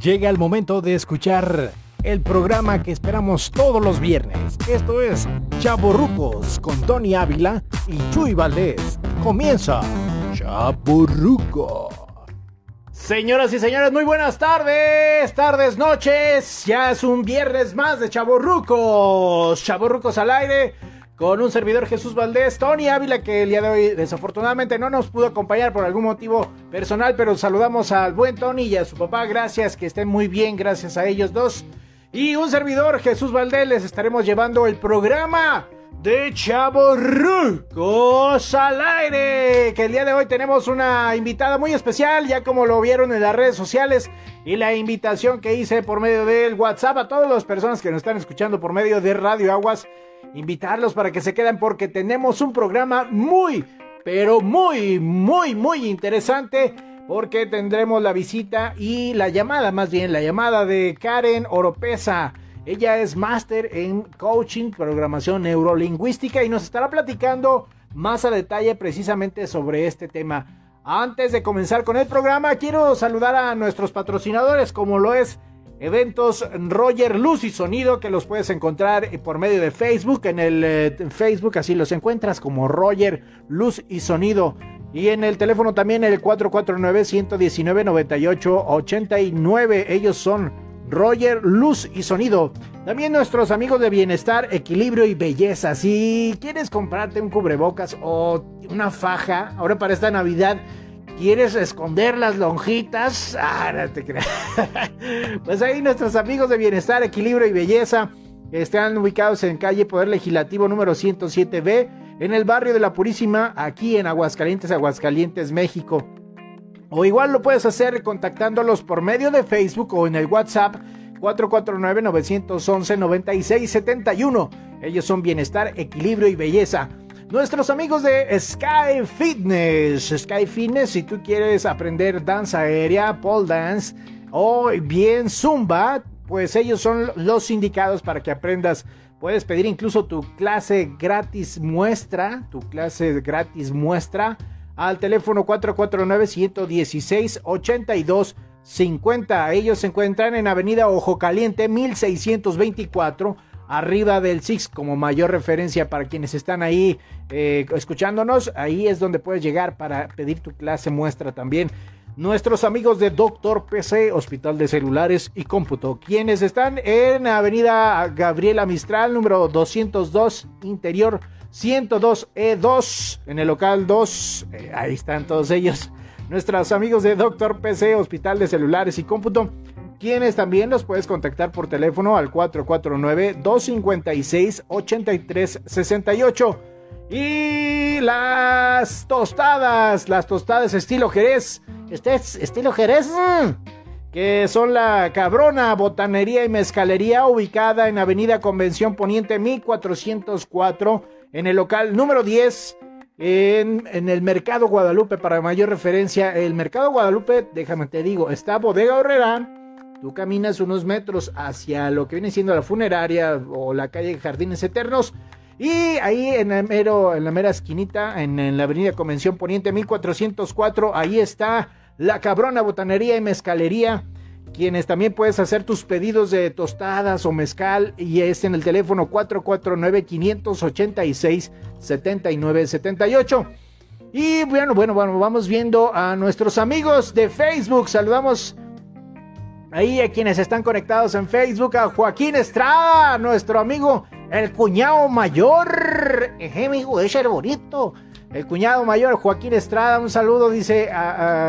Llega el momento de escuchar el programa que esperamos todos los viernes. Esto es Chaborrucos con Tony Ávila y Chuy Valdés. Comienza Chaborruco. Señoras y señores, muy buenas tardes, tardes, noches. Ya es un viernes más de Chaborrucos. Chaborrucos al aire con un servidor Jesús Valdés, Tony Ávila, que el día de hoy desafortunadamente no nos pudo acompañar por algún motivo personal, pero saludamos al buen Tony y a su papá, gracias, que estén muy bien, gracias a ellos dos. Y un servidor Jesús Valdés, les estaremos llevando el programa de Chavo Rucos al aire. Que el día de hoy tenemos una invitada muy especial, ya como lo vieron en las redes sociales. Y la invitación que hice por medio del WhatsApp a todas las personas que nos están escuchando por medio de Radio Aguas invitarlos para que se queden porque tenemos un programa muy, pero muy, muy, muy interesante porque tendremos la visita y la llamada, más bien la llamada de Karen Oropesa. Ella es máster en coaching, programación neurolingüística y nos estará platicando más a detalle precisamente sobre este tema. Antes de comenzar con el programa, quiero saludar a nuestros patrocinadores como lo es Eventos Roger Luz y Sonido que los puedes encontrar por medio de Facebook. En el eh, Facebook así los encuentras como Roger Luz y Sonido. Y en el teléfono también el 449-119-9889. Ellos son Roger Luz y Sonido. También nuestros amigos de Bienestar, Equilibrio y Belleza. Si quieres comprarte un cubrebocas o una faja, ahora para esta Navidad ¿Quieres esconder las lonjitas? Ah, no te creas. pues ahí nuestros amigos de Bienestar, Equilibrio y Belleza están ubicados en calle Poder Legislativo número 107B, en el barrio de La Purísima, aquí en Aguascalientes, Aguascalientes, México. O igual lo puedes hacer contactándolos por medio de Facebook o en el WhatsApp 449-911-9671. Ellos son Bienestar, Equilibrio y Belleza. Nuestros amigos de Sky Fitness. Sky Fitness, si tú quieres aprender danza aérea, pole dance o bien zumba, pues ellos son los indicados para que aprendas. Puedes pedir incluso tu clase gratis muestra, tu clase gratis muestra al teléfono 449-116-8250. Ellos se encuentran en Avenida Ojo Caliente 1624 arriba del Six como mayor referencia para quienes están ahí eh, escuchándonos. Ahí es donde puedes llegar para pedir tu clase muestra también. Nuestros amigos de Doctor PC, Hospital de Celulares y Cómputo, quienes están en Avenida Gabriela Mistral, número 202, interior 102E2, en el local 2. Eh, ahí están todos ellos. Nuestros amigos de Doctor PC, Hospital de Celulares y Cómputo, quienes también los puedes contactar por teléfono al 449-256-8368. Y las tostadas, las tostadas estilo Jerez, este es estilo Jerez, mm, que son la cabrona botanería y mezcalería ubicada en Avenida Convención Poniente 1404, en el local número 10. En, el Mercado Guadalupe, para mayor referencia, el Mercado Guadalupe, déjame te digo, está Bodega Horrera, Tú caminas unos metros hacia lo que viene siendo la funeraria o la calle Jardines Eternos. Y ahí en, el mero, en la mera esquinita, en, la avenida Convención Poniente 1404, ahí está la cabrona botanería y mezcalería. Quienes también puedes hacer tus pedidos de tostadas o mezcal y es en el teléfono 449-586-7978. Y bueno, bueno, bueno, vamos viendo a nuestros amigos de Facebook. Saludamos Ahí a quienes están conectados en Facebook, a Joaquín Estrada, nuestro amigo, el cuñado mayor. Amigo, ese bonito. El cuñado mayor, Joaquín Estrada, un saludo, dice,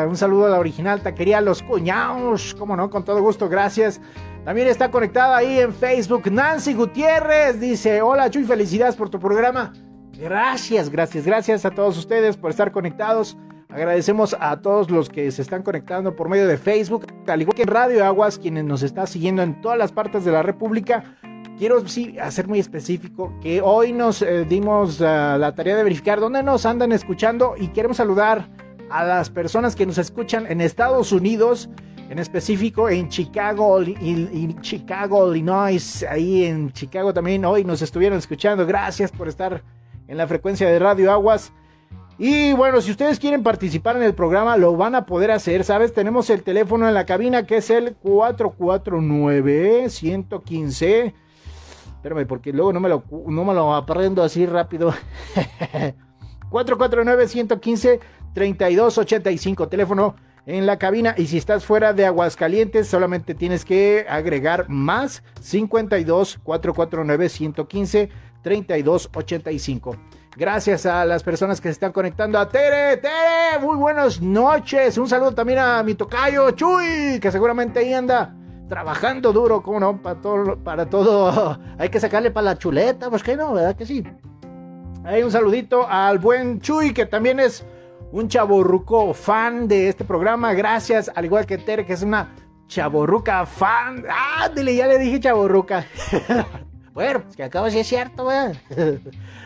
un saludo a la original taquería Los Cuñados, como no, con todo gusto, gracias. También está conectada ahí en Facebook Nancy Gutiérrez, dice, hola Chuy, felicidades por tu programa. Gracias, gracias, gracias a todos ustedes por estar conectados. Agradecemos a todos los que se están conectando por medio de Facebook, al igual que en Radio Aguas, quienes nos están siguiendo en todas las partes de la República. Quiero sí hacer muy específico que hoy nos eh, dimos uh, la tarea de verificar dónde nos andan escuchando y queremos saludar a las personas que nos escuchan en Estados Unidos, en específico en Chicago, y, Chicago, Illinois, ahí en Chicago también hoy nos estuvieron escuchando. Gracias por estar en la frecuencia de Radio Aguas. Y bueno, si ustedes quieren participar en el programa, lo van a poder hacer, ¿sabes? Tenemos el teléfono en la cabina que es el 449-115. Espérame, porque luego no me lo, no me lo aprendo así rápido. 449-115-3285, teléfono en la cabina. Y si estás fuera de Aguascalientes, solamente tienes que agregar más 52 449 115 3285. Gracias a las personas que se están conectando. A Tere, Tere, muy buenas noches. Un saludo también a mi tocayo Chuy, que seguramente ahí anda trabajando duro, ¿cómo no? Para todo, para todo. Hay que sacarle para la chuleta, pues que no, ¿verdad que sí? Hay un saludito al buen Chuy, que también es un chaborruco fan de este programa. Gracias, al igual que Tere, que es una chaborruca fan. Ah, dile, ya le dije chaborruca. bueno, pues que acabo si es cierto, ¿verdad?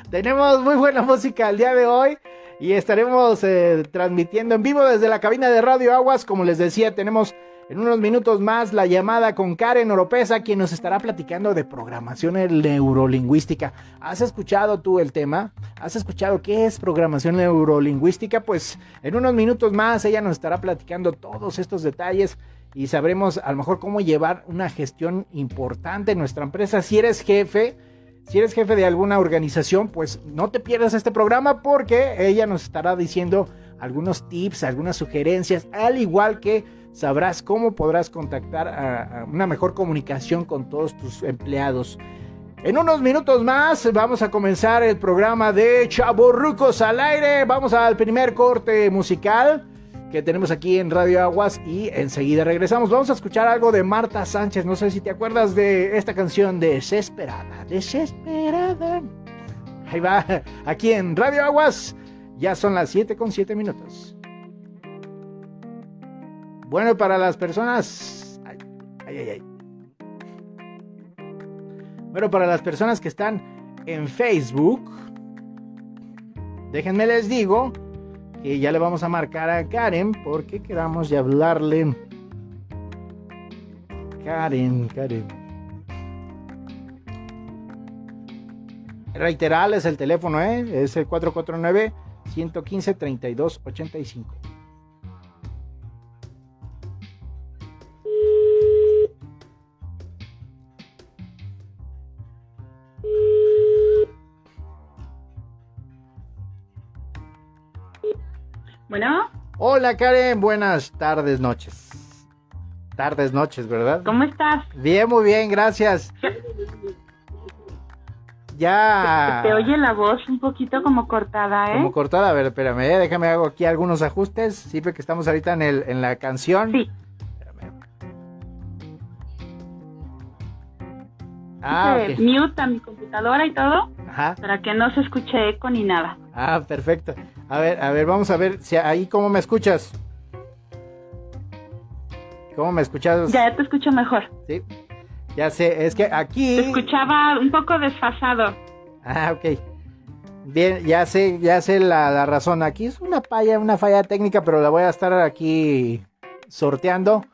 Tenemos muy buena música el día de hoy y estaremos eh, transmitiendo en vivo desde la cabina de Radio Aguas. Como les decía, tenemos en unos minutos más la llamada con Karen Oropesa, quien nos estará platicando de programación neurolingüística. ¿Has escuchado tú el tema? ¿Has escuchado qué es programación neurolingüística? Pues en unos minutos más ella nos estará platicando todos estos detalles y sabremos a lo mejor cómo llevar una gestión importante en nuestra empresa. Si eres jefe, si eres jefe de alguna organización, pues no te pierdas este programa porque ella nos estará diciendo algunos tips, algunas sugerencias, al igual que sabrás cómo podrás contactar a, una mejor comunicación con todos tus empleados. En unos minutos más vamos a comenzar el programa de Chaborrucos al aire. Vamos al primer corte musical que tenemos aquí en Radio Aguas y enseguida regresamos. Vamos a escuchar algo de Marta Sánchez. No sé si te acuerdas de esta canción Desesperada, Desesperada. Ahí va, aquí en Radio Aguas. Ya son las 7 con 7 minutos. Bueno, para las personas... Ay, ay, ay, Bueno, para las personas que están en Facebook, déjenme les digo y ya le vamos a marcar a Karen porque queramos ya hablarle. Karen, Karen. Reiterarles el teléfono, ¿eh? es el 449 115 3285. Bueno. Hola Karen, buenas tardes, noches. Tardes, noches, ¿verdad? ¿Cómo estás? Bien, muy bien, gracias. Ya. Te, oye la voz un poquito como cortada, ¿eh? Como cortada, a ver, espérame, ¿eh? déjame hago aquí algunos ajustes. Sí, porque estamos ahorita en, el, en la canción. Sí. Ah, Mute a mi computadora y todo. Ajá. Para que no se escuche eco ni nada. Ah, perfecto. A ver, a ver, vamos a ver si ahí cómo me escuchas. ¿Cómo me escuchas? Ya te escucho mejor. Sí. Ya sé, es que aquí. Te escuchaba un poco desfasado. Ah, ok. Bien, ya sé, ya sé la, la razón. Aquí es una falla, una falla técnica, pero la voy a estar aquí sorteando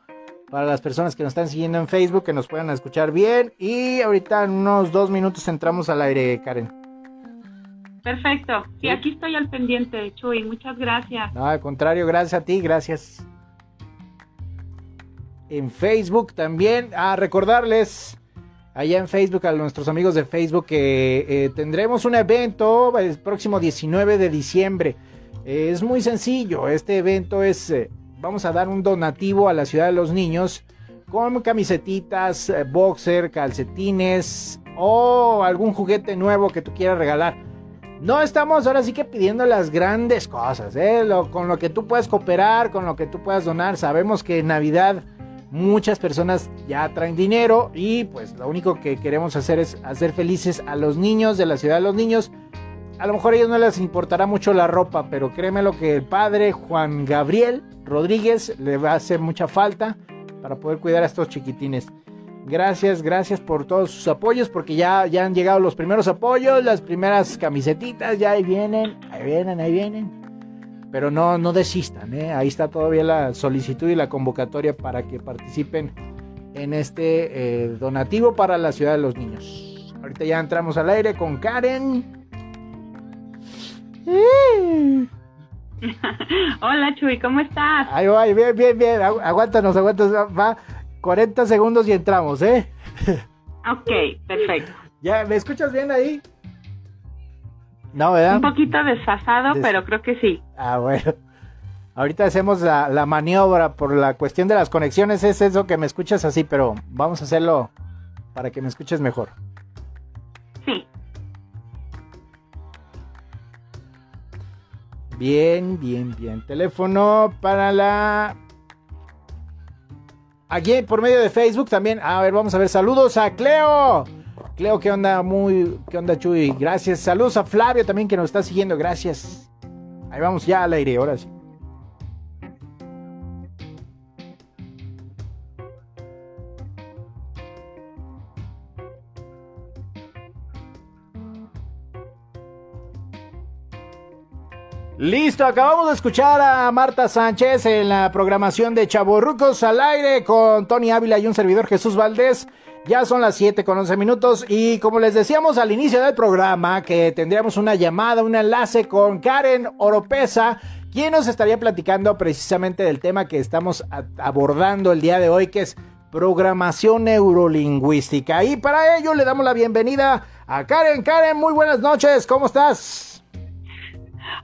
para las personas que nos están siguiendo en Facebook, que nos puedan escuchar bien. Y ahorita en unos dos minutos entramos al aire, Karen. Perfecto. Sí, aquí estoy al pendiente, Chuy. Muchas gracias. No, al contrario, gracias a ti, gracias. En Facebook también, a recordarles allá en Facebook a nuestros amigos de Facebook que eh, tendremos un evento el próximo 19 de diciembre. es muy sencillo, este evento es, eh, vamos a dar un donativo a la ciudad de los niños con camisetitas, eh, boxer, calcetines o algún juguete nuevo que tú quieras regalar. No estamos ahora sí que pidiendo las grandes cosas, ¿eh? con lo que tú puedes cooperar, con lo que tú puedas donar. Sabemos que en Navidad muchas personas ya traen dinero y pues lo único que queremos hacer es hacer felices a los niños de la ciudad de los niños. A lo mejor a ellos no les importará mucho la ropa, pero créeme lo que el padre Juan Gabriel Rodríguez le va a hacer mucha falta para poder cuidar a estos chiquitines. Gracias, gracias por todos sus apoyos, porque ya, ya han llegado los primeros apoyos, las primeras camisetitas, ya ahí vienen, ahí vienen, ahí vienen. Pero no, no desistan, ¿eh? ahí está todavía la solicitud y la convocatoria para que participen en este eh, donativo para la ciudad de los niños. Ahorita ya entramos al aire con Karen. Hola Chuy, ¿cómo estás? Ahí va, bien, bien, bien. Aguántanos, aguántanos. Va 40 segundos y entramos, ¿eh? ok, perfecto. ¿Ya me escuchas bien ahí? No, ¿verdad? Un poquito desfasado, pero creo que sí. Ah, bueno. Ahorita hacemos la, la, maniobra por la cuestión de las conexiones. Es eso que me escuchas así, pero vamos a hacerlo para que me escuches mejor. Sí. Bien, bien, bien. Teléfono para la... Aquí por medio de Facebook también. A ver, vamos a ver. Saludos a Cleo. Cleo, ¿qué onda? Muy... ¿Qué onda, Chuy? Gracias. Saludos a Flavio también que nos está siguiendo. Gracias. Ahí vamos ya al aire, ahora sí. Listo, acabamos de escuchar a Marta Sánchez en la programación de Chaborrucos al aire con Tony Ávila y un servidor Jesús Valdés. Ya son las 7 con 11 minutos y como les decíamos al inicio del programa que tendríamos una llamada, un enlace con Karen Oropesa, quien nos estaría platicando precisamente del tema que estamos abordando el día de hoy, que es programación neurolingüística. Y para ello le damos la bienvenida a Karen. Karen, muy buenas noches, ¿cómo estás?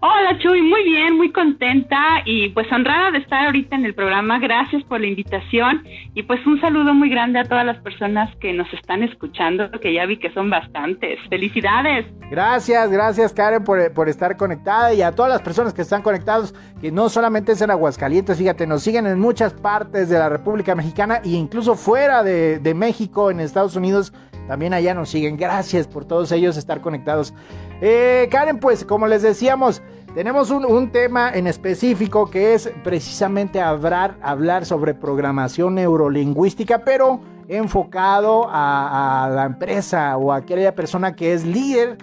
Hola Chuy, muy bien, muy contenta y pues honrada de estar ahorita en el programa. Gracias por la invitación y pues un saludo muy grande a todas las personas que nos están escuchando, que ya vi que son bastantes. Felicidades. Gracias, gracias Karen por, por estar conectada y a todas las personas que están conectados, que no solamente es en Aguascalientes, fíjate, nos siguen en muchas partes de la República Mexicana e incluso fuera de, de México, en Estados Unidos, también allá nos siguen. Gracias por todos ellos estar conectados. Eh, Karen, pues como les decíamos, tenemos un, tema en específico que es precisamente hablar, sobre programación neurolingüística, pero enfocado a, la empresa o a aquella persona que es líder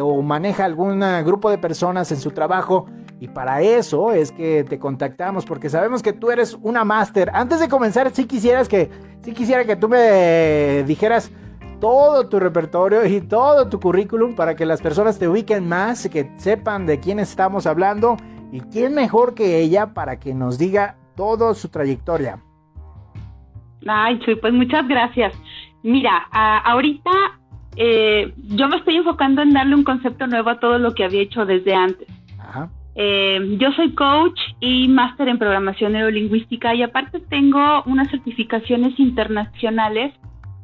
o maneja algún grupo de personas en su trabajo. Y para eso es que te contactamos, porque sabemos que tú eres una máster. Antes de comenzar, si quisieras que, si quisiera que tú me dijeras todo tu repertorio y todo tu currículum para que las personas te ubiquen más, que sepan de quién estamos hablando y quién mejor que ella para que nos diga toda su trayectoria. Ay, Chuy, pues muchas gracias. Mira, ahorita eh, yo me estoy enfocando en darle un concepto nuevo a todo lo que había hecho desde antes. Eh, yo soy coach y máster en programación neurolingüística y aparte tengo unas certificaciones internacionales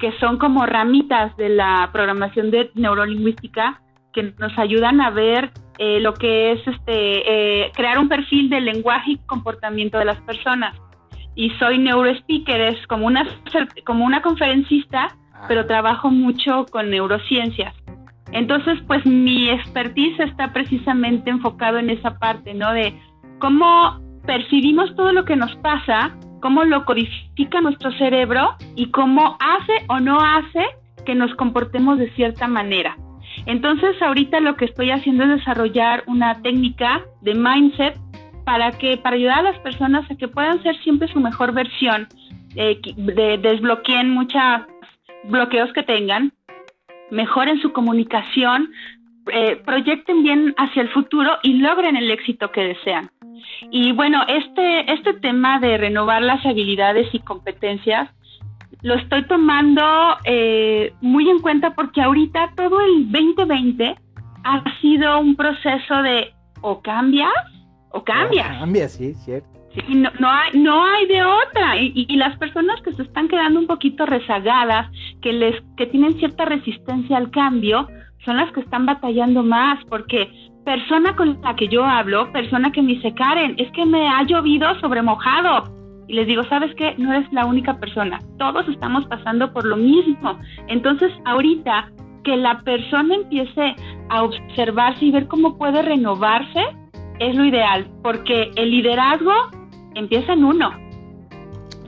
que son como ramitas de la programación de neurolingüística que nos ayudan a ver eh, lo que es este eh, crear un perfil del lenguaje y comportamiento de las personas. Y soy neurospeaker, es como una, como una conferencista, ah. pero trabajo mucho con neurociencias. Entonces, pues mi expertise está precisamente enfocado en esa parte, ¿no? De cómo percibimos todo lo que nos pasa cómo lo codifica nuestro cerebro y cómo hace o no hace que nos comportemos de cierta manera. Entonces ahorita lo que estoy haciendo es desarrollar una técnica de mindset para que para ayudar a las personas a que puedan ser siempre su mejor versión, eh, de, desbloqueen muchos bloqueos que tengan, mejoren su comunicación, eh, proyecten bien hacia el futuro y logren el éxito que desean. Y bueno, este, este tema de renovar las habilidades y competencias lo estoy tomando eh, muy en cuenta porque ahorita todo el 2020 ha sido un proceso de o cambias o cambias. cambia, sí, cierto. no, no, hay, no hay de otra. Y, y, las personas que se están quedando un poquito rezagadas, que, les, que tienen cierta resistencia al cambio, son las que están batallando más porque persona con la que yo hablo, persona que me dice, Karen, es que me ha llovido sobre mojado. Y les digo, ¿sabes qué? No eres la única persona. Todos estamos pasando por lo mismo. Entonces, ahorita que la persona empiece a observarse y ver cómo puede renovarse, es lo ideal, porque el liderazgo empieza en uno.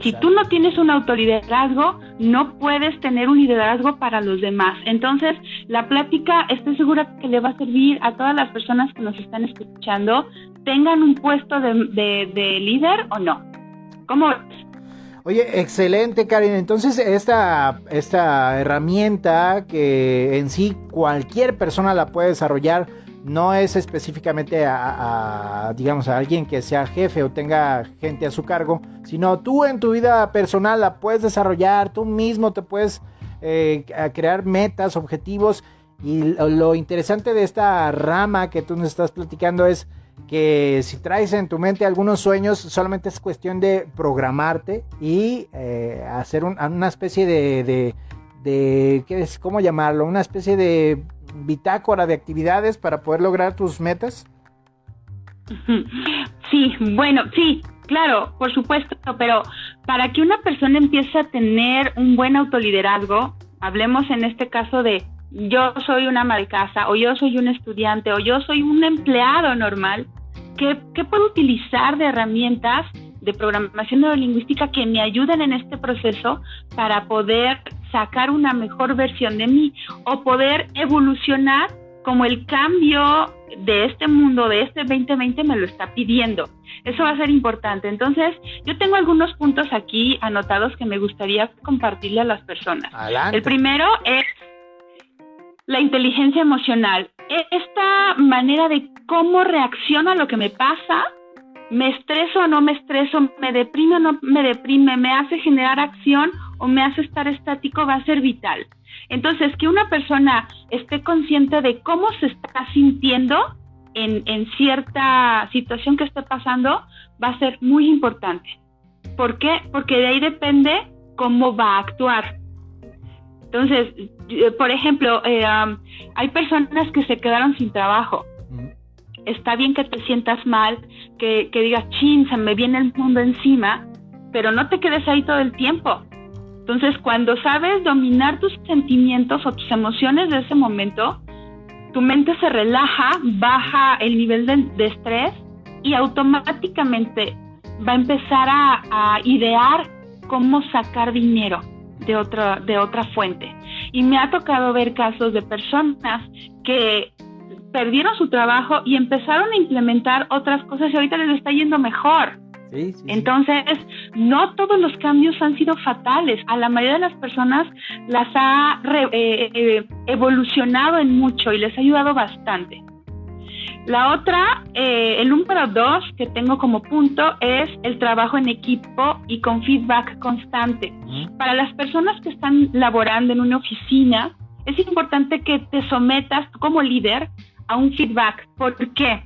Si tú no tienes un autoliderazgo, no puedes tener un liderazgo para los demás. Entonces, la plática estoy segura que le va a servir a todas las personas que nos están escuchando, tengan un puesto de, líder o no. ¿Cómo Oye, excelente, Karen. Entonces, esta, esta herramienta que en sí cualquier persona la puede desarrollar, no es específicamente a, digamos, a alguien que sea jefe o tenga gente a su cargo, sino tú en tu vida personal la puedes desarrollar, tú mismo te puedes eh, crear metas, objetivos. Y lo, interesante de esta rama que tú nos estás platicando es que si traes en tu mente algunos sueños, solamente es cuestión de programarte y eh, hacer una especie de, de, de ¿qué es? ¿cómo llamarlo? Una especie de bitácora de actividades para poder lograr tus metas? Sí, bueno, sí, claro, por supuesto, pero para que una persona empiece a tener un buen autoliderazgo, hablemos en este caso de yo soy una ama o yo soy un estudiante, o yo soy un empleado normal, ¿qué, qué puedo utilizar de herramientas de programación neurolingüística que me ayuden en este proceso para poder sacar una mejor versión de mí o poder evolucionar como el cambio de este mundo, de este 2020 me lo está pidiendo. Eso va a ser importante. Entonces, yo tengo algunos puntos aquí anotados que me gustaría compartirle a las personas. El primero es la inteligencia emocional. E, esta manera de cómo reacciona a lo que me pasa, me estreso o no me estreso, me deprime o no me deprime, me hace generar acción o me hace estar estático va a ser vital. Entonces, que una persona esté consciente de cómo se está sintiendo en, en cierta situación que esté pasando va a ser muy importante. ¿Por qué? Porque de ahí depende cómo va a actuar. Entonces, por ejemplo, eh, hay personas que se quedaron sin trabajo. Está bien que te sientas mal, que, que digas, chin, se me viene el mundo encima, pero no te quedes ahí todo el tiempo. Entonces, cuando sabes dominar tus sentimientos o tus emociones de ese momento, tu mente se relaja, baja el nivel de, estrés y automáticamente va a empezar a, idear cómo sacar dinero de otra, de otra fuente. Y me ha tocado ver casos de personas que perdieron su trabajo y empezaron a implementar otras cosas y ahorita les está yendo mejor. Entonces, no todos los cambios han sido fatales. A la mayoría de las personas las ha eh, eh, evolucionado en mucho y les ha ayudado bastante. La otra, eh, el número dos que tengo como punto es el trabajo en equipo y con feedback constante. Para las personas que están laborando en una oficina, es importante que te sometas como líder a un feedback. ¿Por qué?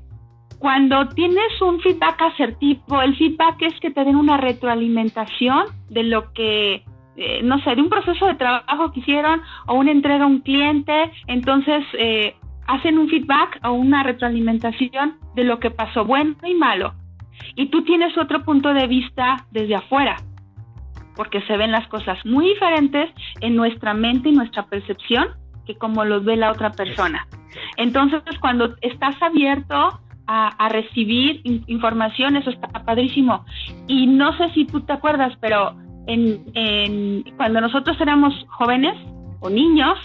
Cuando tienes un feedback asertivo, el feedback es que te den una retroalimentación de lo que, eh, no sé, de un proceso de trabajo que hicieron o una entrega a un cliente, entonces eh, hacen un feedback o una retroalimentación de lo que pasó, bueno y malo. Y tú tienes otro punto de vista desde afuera, porque se ven las cosas muy diferentes en nuestra mente y nuestra percepción que como los ve la otra persona. Entonces, cuando estás abierto a, recibir información, eso está padrísimo. Y no sé si tú te acuerdas, pero en, cuando nosotros éramos jóvenes o niños,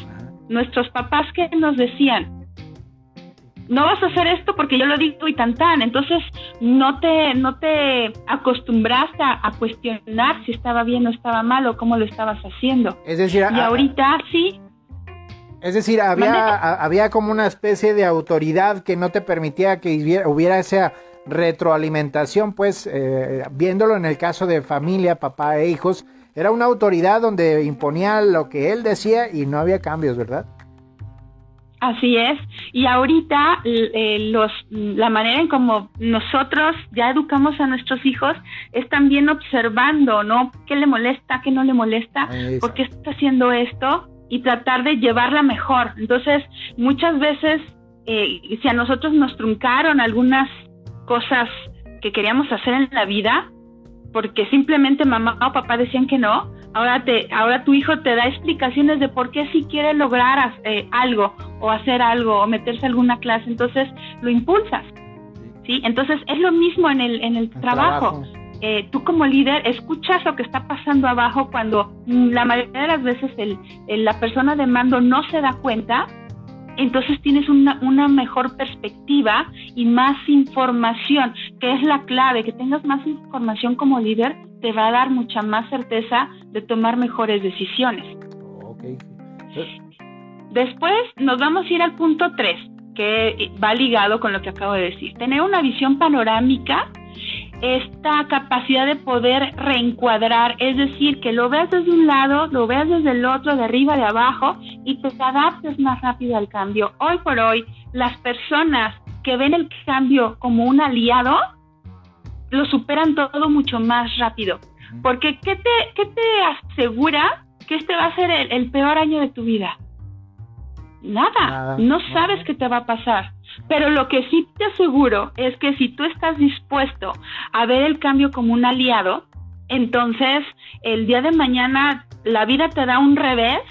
nuestros papás que nos decían, no vas a hacer esto porque yo lo digo y tan tan. Entonces no te, no te acostumbraste a, cuestionar si estaba bien o estaba mal o cómo lo estabas haciendo. Es decir, y ahorita sí, es decir, había, había como una especie de autoridad que no te permitía que hubiera, esa retroalimentación, pues eh, viéndolo en el caso de familia, papá e hijos, era una autoridad donde imponía lo que él decía y no había cambios, ¿verdad? Así es. Y ahorita eh, los, la manera en como nosotros ya educamos a nuestros hijos es también observando, ¿no? ¿Qué le molesta? ¿Qué no le molesta? ¿Por qué está haciendo esto? Y tratar de llevarla mejor. Entonces, muchas veces, eh, si a nosotros nos truncaron algunas cosas que queríamos hacer en la vida, porque simplemente mamá o papá decían que no, ahora, te, ahora tu hijo te da explicaciones de por qué si quiere lograr eh, algo o hacer algo o meterse a alguna clase, entonces lo impulsas. ¿sí? Entonces es lo mismo en el, en el, trabajo. Eh, tú como líder escuchas lo que está pasando abajo cuando la mayoría de las veces el, la persona de mando no se da cuenta, entonces tienes una, una, mejor perspectiva y más información, que es la clave, que tengas más información como líder te va a dar mucha más certeza de tomar mejores decisiones. Después nos vamos a ir al punto 3, que va ligado con lo que acabo de decir. Tener una visión panorámica, esta capacidad de poder reencuadrar, es decir, que lo veas desde un lado, lo veas desde el otro, de arriba, de abajo, y te adaptes más rápido al cambio. Hoy por hoy, las personas que ven el cambio como un aliado, lo superan todo mucho más rápido. Porque ¿qué te, qué te asegura que este va a ser el peor año de tu vida? Nada, no sabes qué te va a pasar. Pero lo que sí te aseguro es que si tú estás dispuesto a ver el cambio como un aliado, entonces el día de mañana la vida te da un revés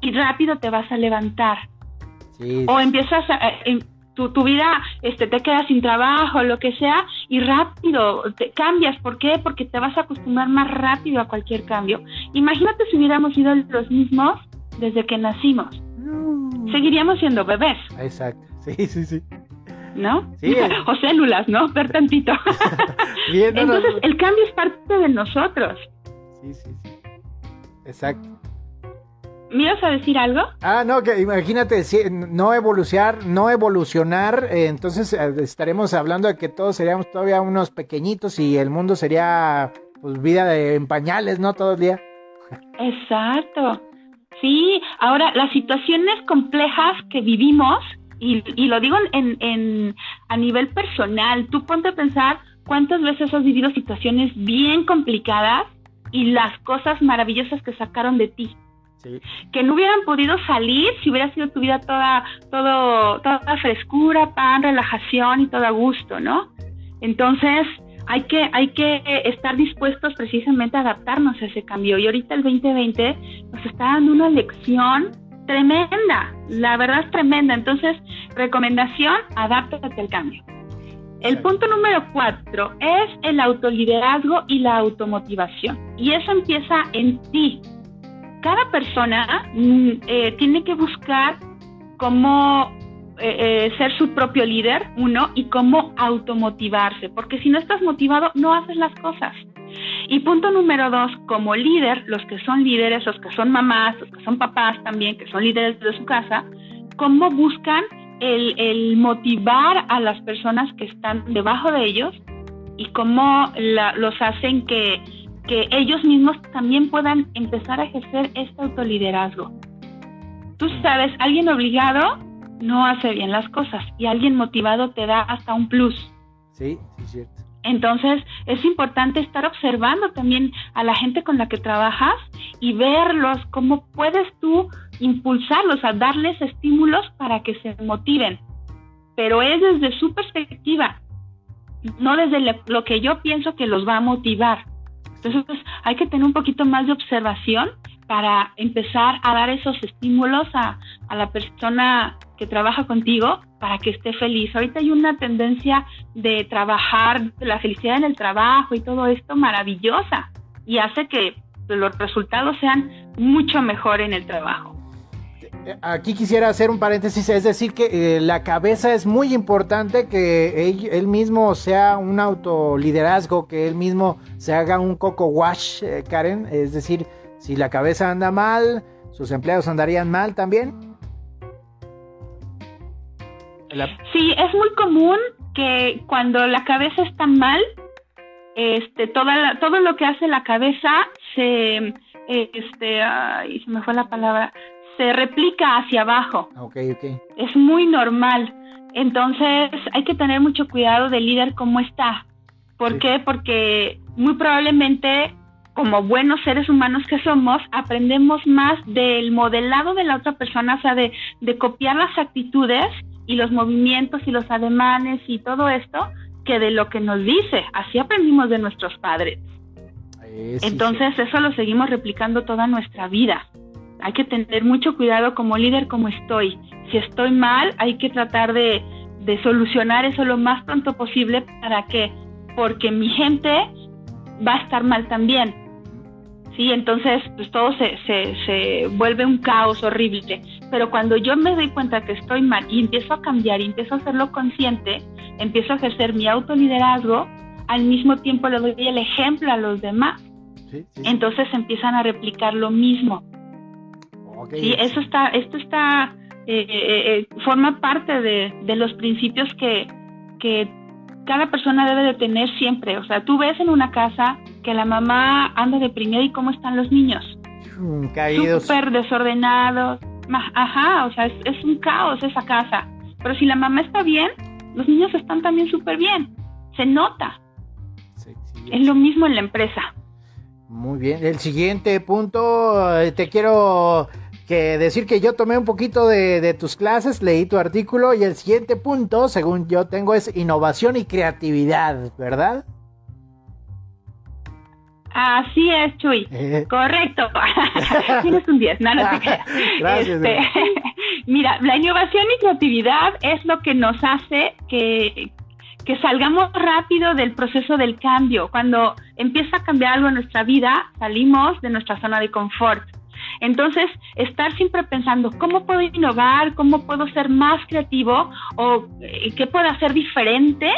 y rápido te vas a levantar. O empiezas a, eh, tu, tu, vida este, te queda sin trabajo, lo que sea, y rápido te cambias. ¿Por qué? Porque te vas a acostumbrar más rápido a cualquier cambio. Imagínate si hubiéramos sido los mismos desde que nacimos seguiríamos siendo bebés. Exacto, sí, sí, sí. ¿No? Sí. o células, ¿no? Ver tantito. Entonces, el cambio es parte de nosotros. Sí, sí, sí. Exacto. ¿Me ibas a decir algo? Ah, no, que imagínate, no evolucionar, no evolucionar, eh, entonces eh, estaremos hablando de que todos seríamos todavía unos pequeñitos y el mundo sería pues vida de en pañales, ¿no? Todo el día. Exacto. Sí, ahora las situaciones complejas que vivimos, y, lo digo en, en, a nivel personal, tú ponte a pensar cuántas veces has vivido situaciones bien complicadas y las cosas maravillosas que sacaron de ti. Que no hubieran podido salir si hubiera sido tu vida toda, todo, toda frescura, pan, relajación y todo a gusto, ¿no? Entonces, hay que, hay que estar dispuestos precisamente a adaptarnos a ese cambio. Y ahorita el 2020 nos está dando una lección tremenda, la verdad es tremenda. Entonces, recomendación, adáptate al cambio. El punto número cuatro es el autoliderazgo y la automotivación. Y eso empieza en ti. Cada persona mm, eh, tiene que buscar cómo eh, eh, ser su propio líder, uno, y cómo automotivarse, porque si no estás motivado, no haces las cosas. Y punto número dos, como líder, los que son líderes, los que son mamás, los que son papás también, que son líderes de su casa, cómo buscan el, motivar a las personas que están debajo de ellos y cómo los hacen que, que ellos mismos también puedan empezar a ejercer este autoliderazgo. Tú sabes, alguien obligado no hace bien las cosas y alguien motivado te da hasta un plus. Sí, sí, cierto. Entonces es importante estar observando también a la gente con la que trabajas y verlos, cómo puedes tú impulsarlos, a darles estímulos para que se motiven. Pero es desde su perspectiva, no desde lo que yo pienso que los va a motivar. Entonces pues, hay que tener un poquito más de observación para empezar a dar esos estímulos a, a la persona que trabaja contigo para que esté feliz. Ahorita hay una tendencia de trabajar, la felicidad en el trabajo y todo esto maravillosa y hace que los resultados sean mucho mejor en el trabajo. Aquí quisiera hacer un paréntesis, es decir, que eh, la cabeza es muy importante, que él, mismo sea un autoliderazgo, que él mismo se haga un coco wash, eh, Karen, es decir, si la cabeza anda mal, sus empleados andarían mal también. Sí, es muy común que cuando la cabeza está mal, este, toda todo lo que hace la cabeza se, este, ay, se me fue la palabra, se replica hacia abajo. Okay, okay. Es muy normal. Entonces hay que tener mucho cuidado del líder cómo está. ¿Por qué? Porque muy probablemente como buenos seres humanos que somos, aprendemos más del modelado de la otra persona, o sea, de, de copiar las actitudes y los movimientos y los ademanes y todo esto que de lo que nos dice. Así aprendimos de nuestros padres. Eh, Entonces eso lo seguimos replicando toda nuestra vida. Hay que tener mucho cuidado como líder como estoy. Si estoy mal, hay que tratar de, de solucionar eso lo más pronto posible. ¿Para qué? Porque mi gente va a estar mal también ¿sí? Entonces, pues todo se, se, se, vuelve un caos horrible. Pero cuando yo me doy cuenta que estoy mal y empiezo a cambiar y empiezo a hacerlo consciente, empiezo a ejercer mi autoliderazgo, al mismo tiempo le doy el ejemplo a los demás. Entonces empiezan a replicar lo mismo. Sí, eso está, esto está eh, eh, forma parte de, de, los principios que, que cada persona debe de tener siempre. O sea, tú ves en una casa que la mamá anda deprimida y cómo están los niños. Mm, caídos. Súper desordenados. Ajá, o sea, es, es, un caos esa casa. Pero si la mamá está bien, los niños están también súper bien. Se nota. es lo mismo en la empresa. Muy bien. El siguiente punto, eh, te quiero que decir que yo tomé un poquito de, tus clases, leí tu artículo y el siguiente punto, según yo tengo, es innovación y creatividad, ¿verdad? Así es, Chuy. Eh. Correcto. Tienes un 10, no, no Gracias. Este, mira, la innovación y creatividad es lo que nos hace que, que salgamos rápido del proceso del cambio. Cuando empieza a cambiar algo en nuestra vida, salimos de nuestra zona de confort. Entonces, estar siempre pensando, ¿cómo puedo innovar? ¿Cómo puedo ser más creativo? ¿O eh, qué puedo hacer diferente?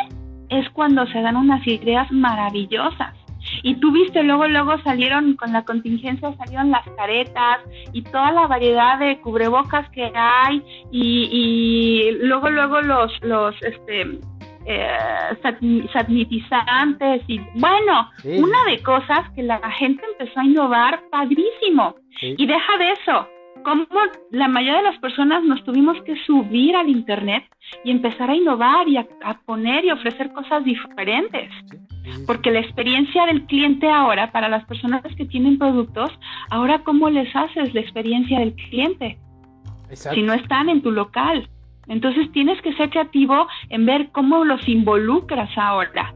Es cuando se dan unas ideas maravillosas. Y tú viste, luego, luego salieron con la contingencia, salieron las caretas y toda la variedad de cubrebocas que hay y, y luego, luego los, los, este, eh, sanitizantes y bueno, una de cosas que la gente empezó a innovar padrísimo. Y deja de eso, como la mayoría de las personas nos tuvimos que subir al Internet y empezar a innovar y a, poner y ofrecer cosas diferentes. Porque la experiencia del cliente ahora, para las personas que tienen productos, ahora cómo les haces la experiencia del cliente si no están en tu local. Entonces tienes que ser creativo en ver cómo los involucras ahora.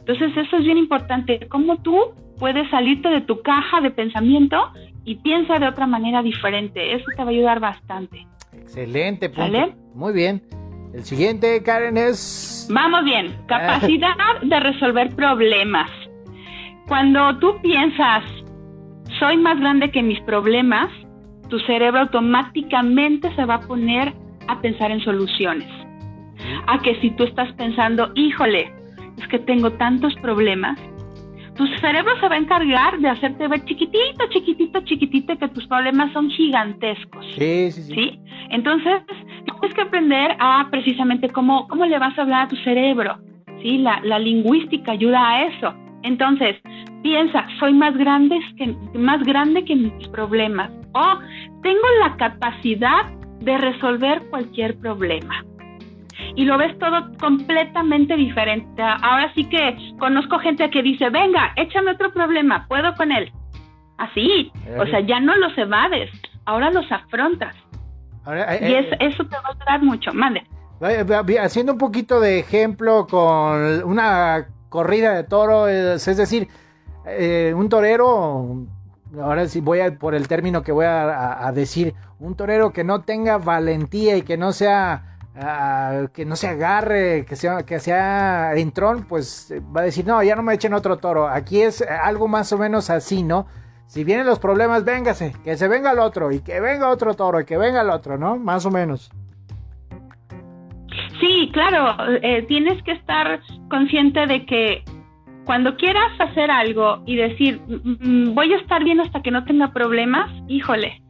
Entonces eso es bien importante, cómo tú puedes salirte de tu caja de pensamiento y piensa de otra manera diferente. Eso te va a ayudar bastante. Excelente, punto. Muy bien. El siguiente, Karen, es... Vamos bien, capacidad de resolver problemas. Cuando tú piensas, soy más grande que mis problemas, tu cerebro automáticamente se va a poner a pensar en soluciones. A que si tú estás pensando, híjole, es que tengo tantos problemas, tu cerebro se va a encargar de hacerte ver chiquitito, chiquitito, chiquitito, que tus problemas son gigantescos. Sí, sí, sí. Entonces, tienes que aprender a precisamente cómo, cómo le vas a hablar a tu cerebro. ¿sí? La, la lingüística ayuda a eso. Entonces, piensa, soy más grande que, más grande que mis problemas. O tengo la capacidad de resolver cualquier problema. Y lo ves todo completamente diferente. Ahora sí que conozco gente que dice, venga, échame otro problema, puedo con él. Así, o sea, ya no los evades, ahora los afrontas. y es, eso te va a ayudar mucho. Mande. Haciendo un poquito de ejemplo con una corrida de toro, es, decir, eh, un torero, ahora sí voy a por el término que voy a, decir, un torero que no tenga valentía y que no sea que no se agarre, que sea que sea entrón, pues va a decir, "No, ya no me echen otro toro." Aquí es algo más o menos así, ¿no? Si vienen los problemas, véngase, que se venga el otro y que venga otro toro y que venga el otro, ¿no? Más o menos. Sí, claro, eh, tienes que estar consciente de que cuando quieras hacer algo y decir, mm, mm, voy a estar bien hasta que no tenga problemas, híjole,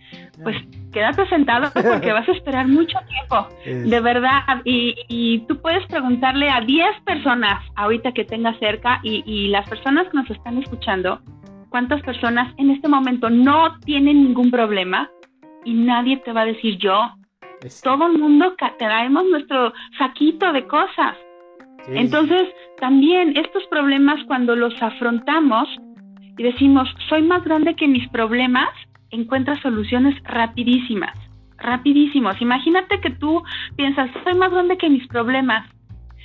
pues quédate sentado porque vas a esperar mucho tiempo, de verdad. Y, tú puedes preguntarle a 10 personas ahorita que tengas cerca y, las personas que nos están escuchando, cuántas personas en este momento no tienen ningún problema y nadie te va a decir yo. Todo el mundo traemos nuestro saquito de cosas. Entonces, también estos problemas cuando los afrontamos y decimos, soy más grande que mis problemas, encuentras soluciones rapidísimas, rapidísimos. Imagínate que tú piensas, soy más grande que mis problemas.